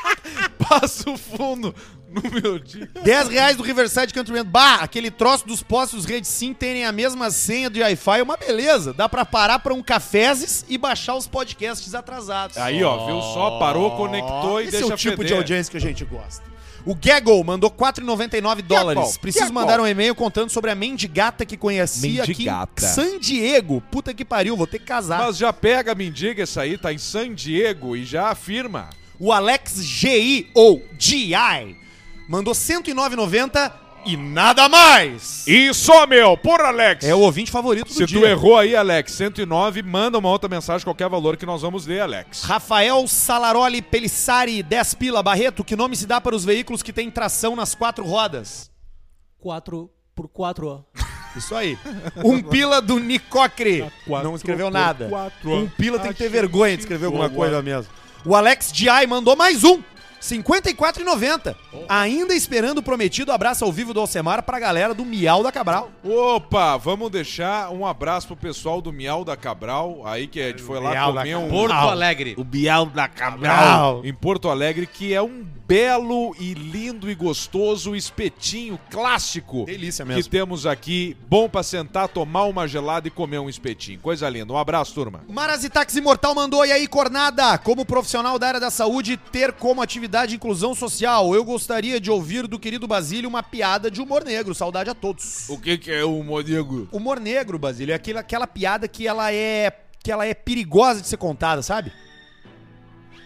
*laughs* Passo fundo no meu dia. 10 reais do Riverside Country Band. Bah, aquele troço dos postos Rede Sim terem a mesma senha de Wi-Fi é uma beleza. Dá pra parar pra um cafezes e baixar os podcasts atrasados. Aí, ó, viu só? Parou, conectou e Esse deixa é o tipo de audiência que a gente gosta. O Gaggle mandou 4,99 dólares. Preciso Gaggle. mandar um e-mail contando sobre a mendigata que conheci aqui Mendigata. em San Diego. Puta que pariu, vou ter que casar. Mas já pega a mendiga essa aí, tá em San Diego e já afirma. O Alex GI ou GI mandou 109,90 e nada mais. Isso, meu! Porra, Alex! É o ouvinte favorito do Se dia. tu errou aí, Alex, 109, manda uma outra mensagem, qualquer valor que nós vamos ler, Alex. Rafael Salaroli Pelissari, 10 pila. Barreto, que nome se dá para os veículos que têm tração nas quatro rodas? 4 por 4, ó. Isso aí. Um pila do Nicocre. quatro Não escreveu por nada. quatro. Um pila tem que ter vergonha de escrever alguma coisa mesmo. O Alex Diai mandou mais um. 54,90. Ainda esperando o prometido abraço ao vivo do Alcemar pra galera do Miau da Cabral. Opa, vamos deixar um abraço pro pessoal do Miau da Cabral, aí que a gente foi lá Miau comer um... Porto. Alegre. O Bial da Cabral. Em Porto Alegre, que é um belo e lindo e gostoso espetinho clássico. Delícia Que mesmo. temos aqui, bom pra sentar, tomar uma gelada e comer um espetinho. Coisa linda. Um abraço, turma. Marazitax Imortal mandou, e aí, Cornada? Como profissional da área da saúde, ter como atividade inclusão social, eu gostaria de ouvir do querido Basílio uma piada de humor negro. Saudade a todos. O que, que é o Monigo? Humor negro, Basílio, é aquela, aquela piada que ela é que ela é perigosa de ser contada, sabe?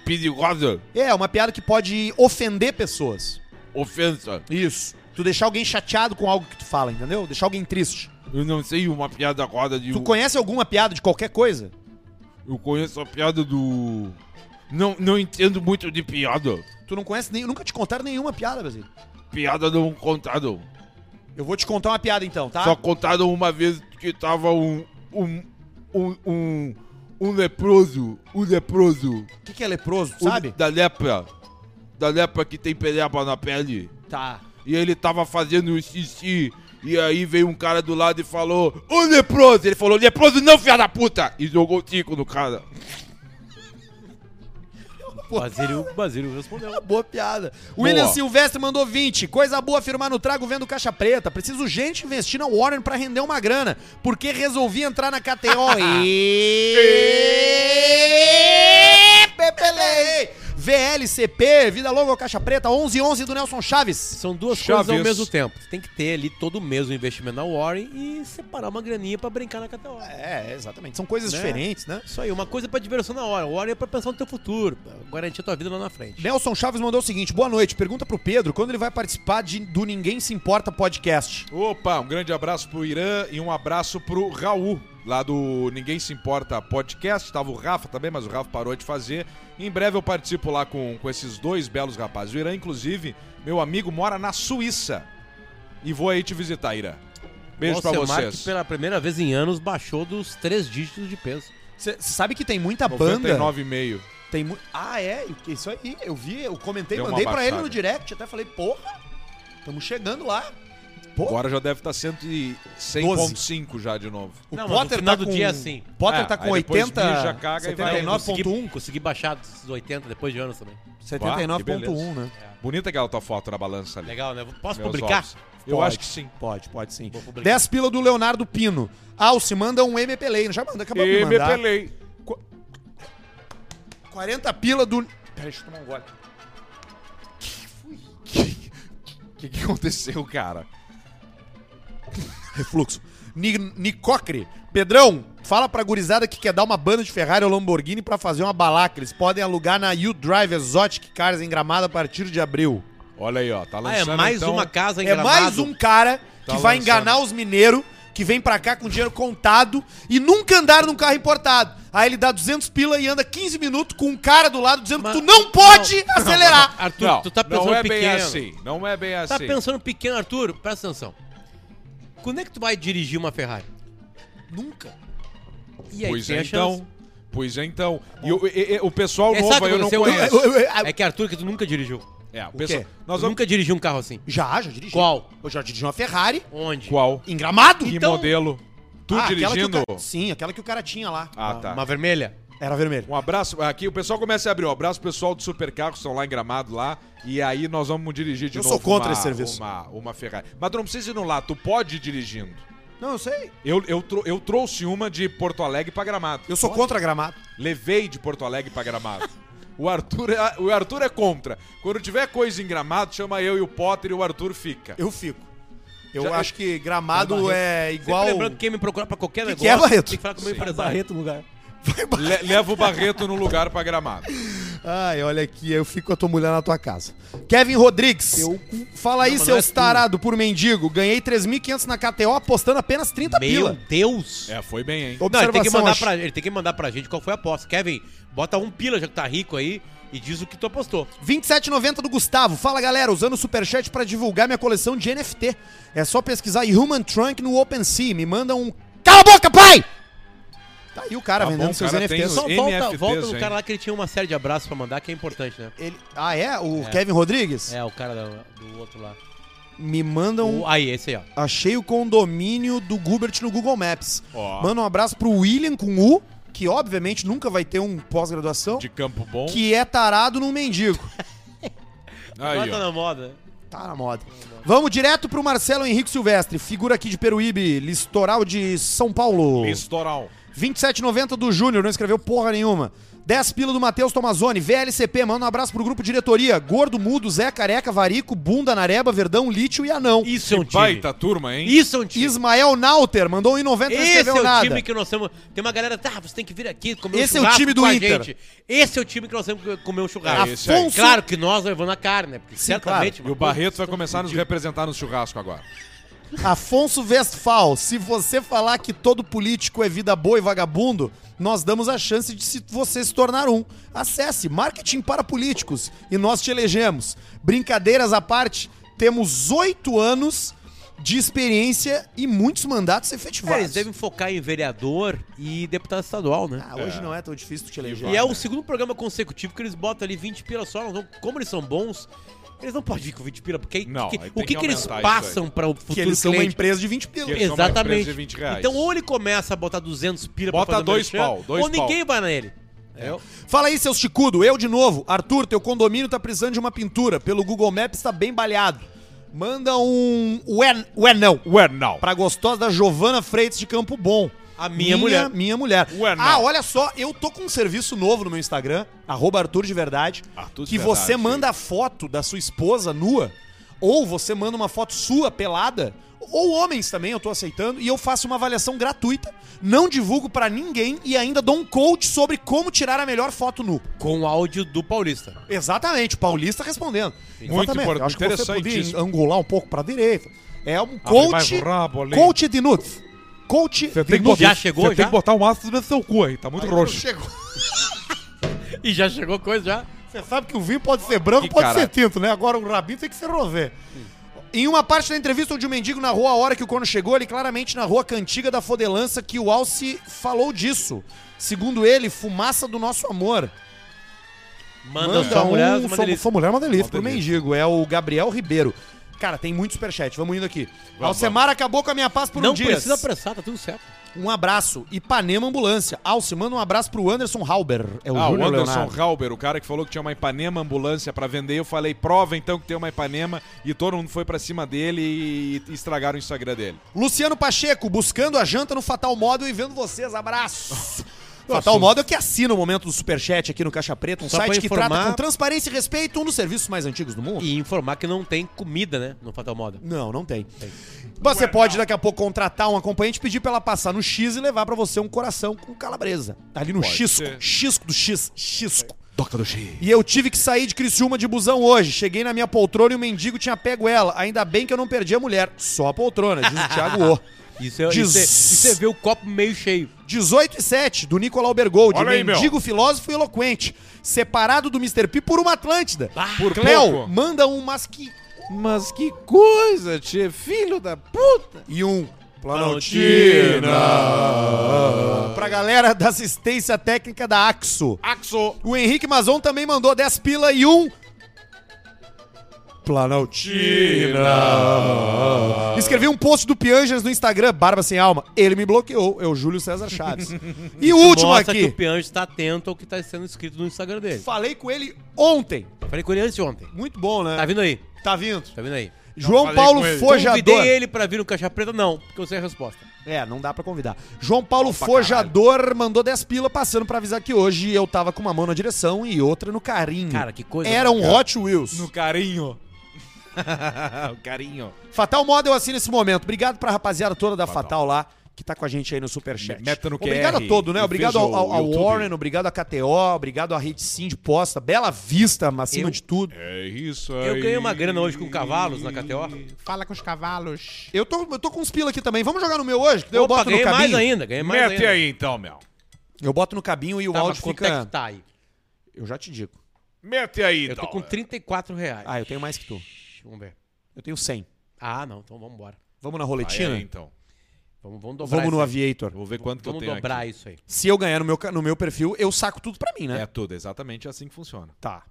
Perigosa É, uma piada que pode ofender pessoas. ofensa. Isso. Tu deixar alguém chateado com algo que tu fala, entendeu? Deixar alguém triste. Eu não sei uma piada roda de. Tu conhece alguma piada de qualquer coisa? Eu conheço a piada do. Não, não entendo muito de piada. Tu não conhece nem, nunca te contaram nenhuma piada, Basílio. Piada não contada. Eu vou te contar uma piada então, tá? Só contaram uma vez que tava um. um. um. um, um leproso. Um leproso. O que, que é leproso, um sabe? Da lepra. Da lepra que tem pereba na pele. Tá. E ele tava fazendo xixi. E aí veio um cara do lado e falou: Ô leproso! Ele falou: Leproso não, filha da puta! E jogou o tico no cara. Basílio, Basílio respondeu. Boa piada. William Boa. Silvestre mandou 20. Coisa boa firmar no trago vendo caixa preta. Preciso gente investir na Warner pra render uma grana. Porque resolvi entrar na KTO. e... *laughs* Pepelei. VLCP, Vida Longa ou Caixa Preta, 1111 do Nelson Chaves. São duas Chaves. coisas ao mesmo tempo. Você tem que ter ali todo mês o investimento na Warren e separar uma graninha pra brincar na KTO. É, exatamente. São coisas Né? diferentes, né? Isso aí, uma coisa pra diversão na hora. Warren é pra pensar no teu futuro, pra garantir a tua vida lá na frente. Nelson Chaves mandou o seguinte: boa noite. Pergunta pro Pedro quando ele vai participar de, do Ninguém Se Importa podcast. Opa, um grande abraço pro Irã e um abraço pro Raul, lá do Ninguém Se Importa Podcast. Tava o Rafa também, mas o Rafa parou de fazer. Em breve eu participo lá com, com esses dois belos rapazes. O Irã, inclusive, meu amigo, mora na Suíça. E vou aí te visitar, Irã. Beijo pra Alcemar, vocês. que pela primeira vez em anos baixou dos três dígitos de peso. Você sabe que tem muita banda. 99,5. Tem mu... Ah, é? Isso aí. Eu vi, eu comentei, Deu mandei pra ele no direct. Até falei, porra, estamos chegando lá. Pô, Agora já deve estar 100,5 já de novo. o Não, no Potter final tá do com... dia, sim. Potter É, tá com aí depois 80... mija, caga e vai. 79.1. Consegui, consegui baixar dos 80 depois de anos também. que 79.1, beleza. né? Bonita aquela tua foto na balança ali. Legal, né? Posso Meus publicar? ovos. Eu Pode. acho que sim. Pode, pode sim. Vou publicar. 10 pila do Leonardo Pino. Alce, manda um MP Play. Já manda, acabou de mandar. pelei. 40 pila do... Peraí, deixa eu tomar um gole. O *laughs* que, que aconteceu, cara? *laughs* Refluxo. Ni Nicocre. Pedrão, fala pra gurizada que quer dar uma banda de Ferrari ou Lamborghini pra fazer uma balaca. Eles podem alugar na U-Drive Exotic Cars em Gramado a partir de abril. Olha aí, ó. Tá Ah, lançando é mais então... uma casa em É Gramado. mais um cara que Tá vai lançando. enganar os mineiros, que vem pra cá com dinheiro contado e nunca andaram num carro importado. Aí ele dá 200 pila e anda 15 minutos com um cara do lado dizendo Mas- que tu não pode acelerar. Arthur, Não, tu tá pensando não é pequeno. bem assim. Não é bem Tá assim. pensando pequeno, Arthur? Presta atenção. Quando é que tu vai dirigir uma Ferrari? Nunca. E aí Pois tem é, então. Pois é, então. E, o- e- e- o pessoal É, novo sabe aí eu não conheço. É que Arthur, que tu nunca dirigiu. É, o O pessoal... quê? Nós Tu vamos... nunca dirigiu um carro assim. Já, já dirigi. Qual? Eu já dirigi uma Ferrari Onde? Qual? em Gramado. Que Então- modelo? Tu Ah, aquela que o dirigindo? ca- Sim, aquela que o cara tinha lá. Ah, tá. Uma vermelha? Era vermelho. Um abraço. Aqui o pessoal começa a abrir. Um abraço pro pessoal do Supercarros, estão lá em Gramado lá. E aí nós vamos dirigir de Eu novo sou contra uma, esse serviço. Uma, uma Ferrari. Mas tu não precisa ir no lá, tu pode ir dirigindo. Não, eu sei. Eu, eu, trou- eu trouxe uma de Porto Alegre pra Gramado. Eu sou contra Gramado. Levei de Porto Alegre pra Gramado. *laughs* O Arthur, é, o Arthur é contra. Quando tiver coisa em Gramado, chama eu e o Potter e o Arthur fica. Eu fico. Eu Já- acho que Gramado é igual... Sempre lembrando que quem me procurar pra qualquer Que negócio que é, Barreto? tem que falar com o meu empresário. Barreto no lugar. Le- leva o Barreto no lugar pra Gramado. Ai, olha aqui, eu fico com a tua mulher na tua casa. Kevin Rodrigues. Eu Fala aí, Não, seus é tu. tarados por mendigo. Ganhei 3.500 na KTO apostando apenas 30 Meu pila. Deus! É, foi bem, hein? Não, ele tem, que Observação, mandar pra, ele tem que mandar pra gente qual foi a aposta. Kevin, bota um pila, já que tá rico aí, e diz o que tu apostou. 27,90 do Gustavo. Fala galera, usando o superchat pra divulgar minha coleção de NFT. É só pesquisar Human Trunk no OpenSea. Me manda um. Cala a boca, pai! Tá aí o cara Tá vendendo bom, seus cara, NFTs. Só volta, NFTs, volta no cara lá que ele tinha uma série de abraços pra mandar, que é importante, né? Ele... Ah, é? O Kevin Rodrigues? É, o cara do, do outro lá. Me manda um. O- aí, esse aí, ó. Achei o condomínio do Gubert no Google Maps. Ó. Manda um abraço pro William com U, que obviamente nunca vai ter um pós-graduação, De Campo Bom. que é tarado num mendigo. *laughs* Agora Aí, tá ó. na moda. Tá na moda. Vamos direto pro Marcelo Henrique Silvestre, figura aqui de Peruíbe, listoral de São Paulo. Listoral. 27,90 do Júnior, não escreveu porra nenhuma. 10 pila do Matheus Tomazoni, VLCP, manda um abraço pro grupo diretoria. Gordo, Mudo, Zé, Careca, Varico, Bunda, Nareba, Verdão, Lítio e Anão. Isso é um time. Baita turma, hein? Isso é um time. Ismael Nauter, mandou 1,90 não Esse escreveu é o nada. time que nós temos. Tem uma galera, tá, você tem que vir aqui comer Esse é um o churrasco time do com a Inter. gente. Esse é o time que nós temos que comer um churrasco. É. Afonso- Claro que nós levando a carne, né? Porque certamente. E o Barreto vai começar a nos representar no churrasco agora. Afonso Westphal, se você falar que todo político é vida boa e vagabundo, nós damos a chance de se você se tornar um. Acesse Marketing para Políticos e nós te elegemos. Brincadeiras à parte, temos oito anos de experiência e muitos mandatos É, efetivados. eles devem focar em vereador e deputado estadual, né? Ah, hoje não é tão difícil te eleger. E é o segundo programa consecutivo que eles botam ali 20 pila só. como eles são bons, eles não podem vir com 20 pila. Porque Não, que- o que, que que eles passam para o futuro que eles são uma empresa de 20 pila. Exatamente. de 20 reais. Então, ou ele começa a botar 200 pila Bota pra fazer o dois merchan, pau, dois ou ninguém vai nele. Eu? Fala aí, seus chicudo. Eu de novo. Arthur, teu condomínio tá precisando de uma pintura. Pelo Google Maps tá bem baleado. Manda um ué, ué não. Ué, não. Pra gostosa da Giovana Freitas de Campo Bom. A minha mulher. Minha mulher. Ué, ah, olha só, eu tô com um serviço novo no meu Instagram, arroba Arthur de Verdade, Arthur de que Verdade. você manda a foto da sua esposa nua, ou você manda uma foto sua pelada, ou homens também, eu tô aceitando, e eu faço uma avaliação gratuita, não divulgo pra ninguém e ainda dou um coach sobre como tirar a melhor foto nu. Com o áudio do Paulista. Exatamente, o Paulista respondendo. Muito Exatamente. importante, Acho que você podia angular um pouco pra direita. É um coach, rabo coach de nudes. Coach Você tem que botar, Já chegou, você tem que botar um ácido no seu cu aí, tá muito roxo. Chegou. *laughs* E já chegou coisa já. Você sabe que o vinho pode ser branco, Que pode cara- ser tinto, né? Agora o rabinho tem que ser rosé. Em uma parte da entrevista onde o mendigo narrou a hora que o corno chegou, ele claramente narrou a cantiga da fodelança que o Alce falou disso. Segundo ele, fumaça do nosso amor. Manda, sua mulher, uma sua, delícia. sua mulher é uma delícia Uma pro delícia. mendigo. É o Gabriel Ribeiro. Cara, tem muito superchat. Vamos indo aqui. Alcemar acabou com a minha paz por Não um dia. precisa apressar, tá tudo certo. Um abraço. Ipanema Ambulância. Alce, manda um abraço pro Anderson Halber. É o Ah, o Júnior Anderson Leonardo. Halber, o cara que falou que tinha uma Ipanema ambulância pra vender. Eu falei, prova então que tem uma Ipanema. E todo mundo foi pra cima dele e, e estragaram o Instagram dele. Luciano Pacheco, buscando a janta no Fatal Model e vendo vocês. Abraço. *laughs* Fatal Model que assina o momento do Superchat aqui no Caixa Preta, um Só site pra que informar- trata com transparência e respeito, um dos serviços mais antigos do mundo. E informar que não tem comida, né? No Fatal Moda. Não, não tem. Você pode daqui a pouco contratar um acompanhante, pedir pra ela passar no X e levar pra você um coração com calabresa. Tá ali no Xisco. ser. Xisco do X. Xisco. Toca do X. E eu tive que sair de Criciúma de busão hoje. Cheguei na minha poltrona e o mendigo tinha pego ela. Ainda bem que eu não perdi a mulher. Só a poltrona, diz o Thiago O. *laughs* Isso é, isso, é, isso é ver o copo meio cheio. 18 e 7, do Nicolau Bergold, Olha aí, meu. mendigo filósofo e eloquente, separado do Mr. P por uma Atlântida. por Cleo, pouco. manda um mas que... Mas que coisa, tio, filho da puta. E um Planaltina. Pra galera da assistência técnica da Axo. Axo. O Henrique Mazon também mandou 10 pila e um... Planaltina. Escrevi um post do Piangers no Instagram, Barba Sem Alma. Ele me bloqueou, é o Júlio César Chaves. E o último Mostra que aqui. o Pianjo está atento ao que está sendo escrito no Instagram dele. Falei com ele ontem. Falei com ele antes de ontem. Muito bom, né? Tá vindo aí, Tá vindo. tá vindo aí. João falei Paulo. Fojador. Convidei ele pra vir no Caixa Preta? Não, porque eu sei a resposta. É, não dá pra convidar. João Paulo Fojador mandou 10 pila passando pra avisar que hoje eu tava com uma mão na direção e outra no carinho. Cara, que coisa Era um bacana. Hot Wheels. No carinho. *laughs* o carinho. Fatal Model assim nesse momento. Obrigado pra rapaziada toda da Fatal, Fatal. lá, que tá com a gente aí no Superchat. Meta no Obrigado a todo, né? Obrigado ao, ao- ao. Warren, obrigado a KTO, obrigado à Rede Sim de Posta. Bela Vista, acima Eu- de tudo. É isso aí. Eu ganhei uma grana hoje com cavalos na KTO. Fala com os cavalos. Eu tô, eu tô com uns pila aqui também. Vamos jogar no meu hoje? Daí eu Opa, boto no ganhei mais cabinho. ainda, ganhei mais Mete ainda. aí então, meu. Eu boto no cabinho e o Tá, mas áudio é fica... que tá aí? Eu já te digo. Mete aí Eu então. tô com 34 reais. Ah, eu tenho mais que tu. Vamos ver. Eu tenho 100. Ah, não, então vamos embora. Vamos na Vai roletina? aí, então. Vamos, vamos dobrar Vamos no. Aviator. Vou ver quanto que eu Vamos tenho dobrar aqui. isso aí. Se eu ganhar no meu, no meu perfil, eu saco tudo pra mim, né? É tudo, exatamente assim que funciona. Tá.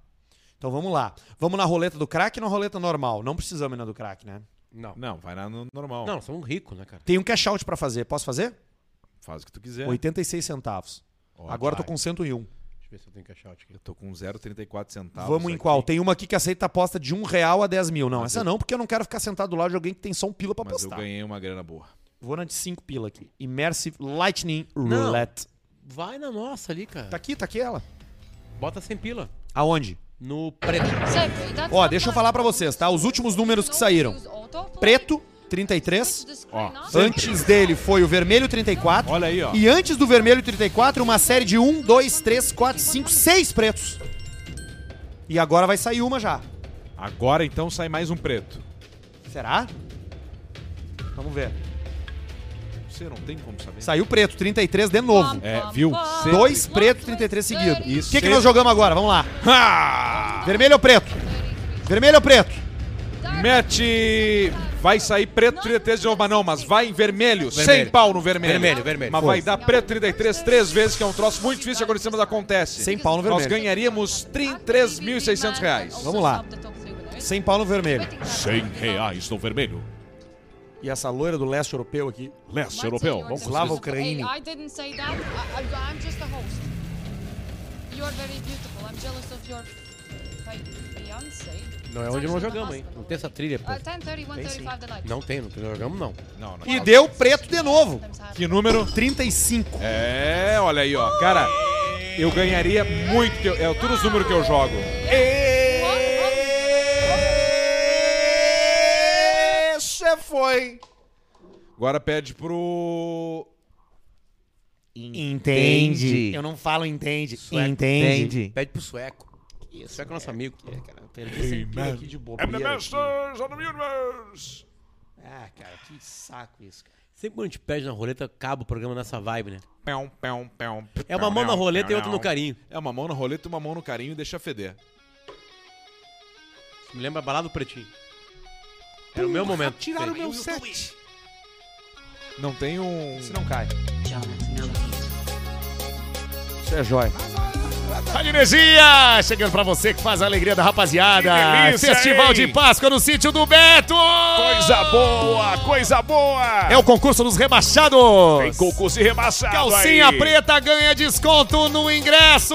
Então vamos lá. Vamos na roleta do crack e na roleta normal. Não precisamos ir na do crack, né? Não. Não, vai na no normal. Não, somos ricos, né, cara? Tem um cash out pra fazer. Posso fazer? Faz o que tu quiser. 86 centavos. Ó, Agora eu tô vai. com 101. Eu ver se eu tenho cash out aqui. Eu tô com 0,34 centavos. Vamos em aqui. qual? Tem uma aqui que aceita aposta de um real a 10 mil. Não, Mas essa eu- não, porque eu não quero ficar sentado do lado de alguém que tem só um pila pra Mas eu apostar. ganhei uma grana boa. Vou na de 5 pila aqui. Immersive Lightning Não. Roulette. Vai na nossa ali, cara. Tá aqui, tá aqui ela. Bota sem pila. Aonde? No preto. Ó, deixa eu falar pra vocês, tá? Os últimos números que saíram. Preto, 33. Ó, Antes dele foi o vermelho 34. Olha aí, ó. E antes do vermelho 34, uma série de 1, 2, 3, 4, 5, 6 pretos. E agora vai sair uma já. Agora então sai mais um preto. Será? Vamos ver. Você não tem como saber. Saiu preto, 33 de novo. É, viu? Sempre. Dois pretos, 33 seguidos. O que, que nós jogamos agora? Vamos lá. Ha! Vermelho ou preto? Vermelho ou preto? Mete. Vai sair preto 33 de novo, mas não, mas vai em vermelho. Vermelho. Sem pau no vermelho. Vermelho, vermelho. Mas Foi. vai dar preto 33 três vezes, que é um troço muito difícil de acontecer, mas acontece. Sem pau no Nós vermelho. ganharíamos 33.600 reais. Vamos lá. Sem pau no vermelho. 100 reais no vermelho. E essa loira do leste europeu aqui. Leste europeu. Vamos Slava Ucrânia. I didn't say that. I, I'm just a host. You're very beautiful. I'm jealous of your fi- fiance. Não é onde nós jogamos, hein? Não tem essa trilha. pô. 10:30, 1:35 the night. Não tem, não tem, não jogamos, não. Não, não. E deu preto de novo. Que número? 35. É, olha aí, ó. Cara, eu ganharia muito. que eu- É todos os números que eu jogo. Esse foi. Agora pede pro. Entende. Eu não falo entende. Sueco. Entende. Pede pro sueco. Isso, sueco é nosso amigo. Perdi esse tempo aqui de bobeira. aqui. of the universe. Ah, cara, que saco isso, cara. Sempre quando a gente pede na roleta, acaba o programa nessa vibe, né? Pão, pão, pão, É uma mão na roleta e outra no carinho. É uma mão na roleta e uma mão no carinho e deixa feder. Me lembra a balada do Pretinho. Era o meu momento. Tiraram o meu set. Não tem um. Isso não cai. Isso é jóia. Energia! Chegando pra você que faz a alegria da rapaziada. Delícia, Festival hein? de Páscoa no sítio do Beto! Coisa boa, coisa boa! É o concurso dos rebaixados! Tem concurso e rebaixado Calcinha aí. preta ganha desconto no ingresso!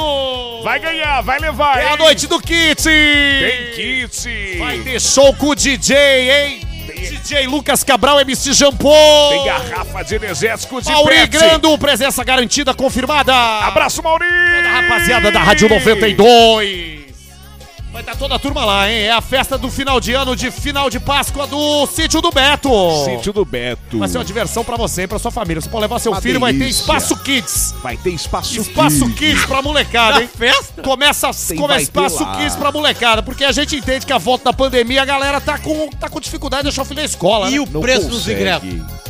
Vai ganhar, vai levar, É a hein? noite do kit! Tem kit! Vai ter show com o DJ, hein? DJ Lucas Cabral, MC Jampô! Tem garrafa de energético de Mauri Pepsi. Grando, presença garantida, confirmada! Abraço, Mauri! Toda a rapaziada da Rádio 92. Vai estar toda a turma lá, hein? É a festa do final de ano, de final de Páscoa do Sítio do Beto. Sítio do Beto. Vai ser uma diversão pra você e pra sua família. Você pode levar seu Uma filho, vai ter delícia. Espaço Kids. Vai ter espaço Espaço Kids. Kids pra molecada, hein? Festa? Começa, Tem, começa Espaço. Kids pra molecada, porque a gente entende que a volta da pandemia a galera tá com, tá com dificuldade de deixar o filho na escola. E né? o preço dos ingressos?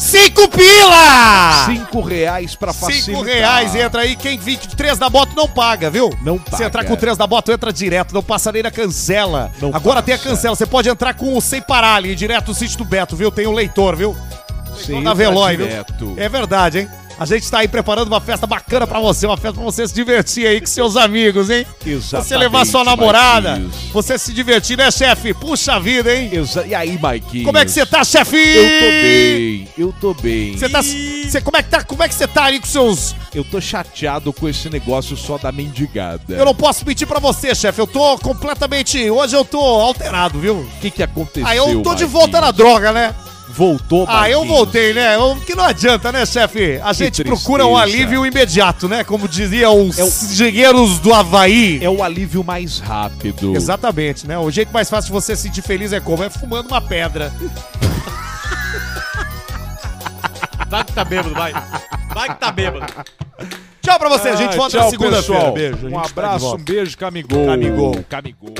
Cinco pila! Cinco reais pra Cinco facilitar. reais, entra aí. Quem vir de três da moto não paga, viu? Não Se paga. entrar com três da moto, entra direto, não passa nem na cancela. Não Agora tem a passa. cancela, você pode entrar com o sem parar ali, direto do sítio do Beto, viu? Tem o leitor, viu? Leitor da Veloy, viu? direto. É verdade, hein? A gente tá aí preparando uma festa bacana pra você, uma festa pra você se divertir aí com seus amigos, hein? Exatamente, Você levar sua namorada, você se divertir, né, chefe? Puxa vida, hein? Exa- E aí, Maiquinhos? Como é que você tá, chefe? Eu tô bem, eu tô bem. Você tá. Você, como, é que tá, como é que você tá aí com seus. Eu tô chateado com esse negócio só da mendigada. Eu não posso mentir pra você, chefe. Eu tô completamente. Hoje eu tô alterado, viu? O que que aconteceu, Ah, eu tô de volta na droga, né? Voltou, Ah, eu Marquinhos? voltei, né? Eu- que não adianta, né, chefe? A gente procura um tristeza. alívio imediato, né? Como diziam os É o- engenheiros do Havaí. É o alívio mais rápido. Exatamente, né? O jeito mais fácil de você se sentir feliz é como? É fumando uma pedra. *laughs* Vai que tá bêbado, vai. Vai que tá bêbado. Tchau pra você, a gente Ah, volta tchau, na segunda-feira. Beijo. Um tá abraço, volta. um beijo, Camigol. Camigol. Camigol.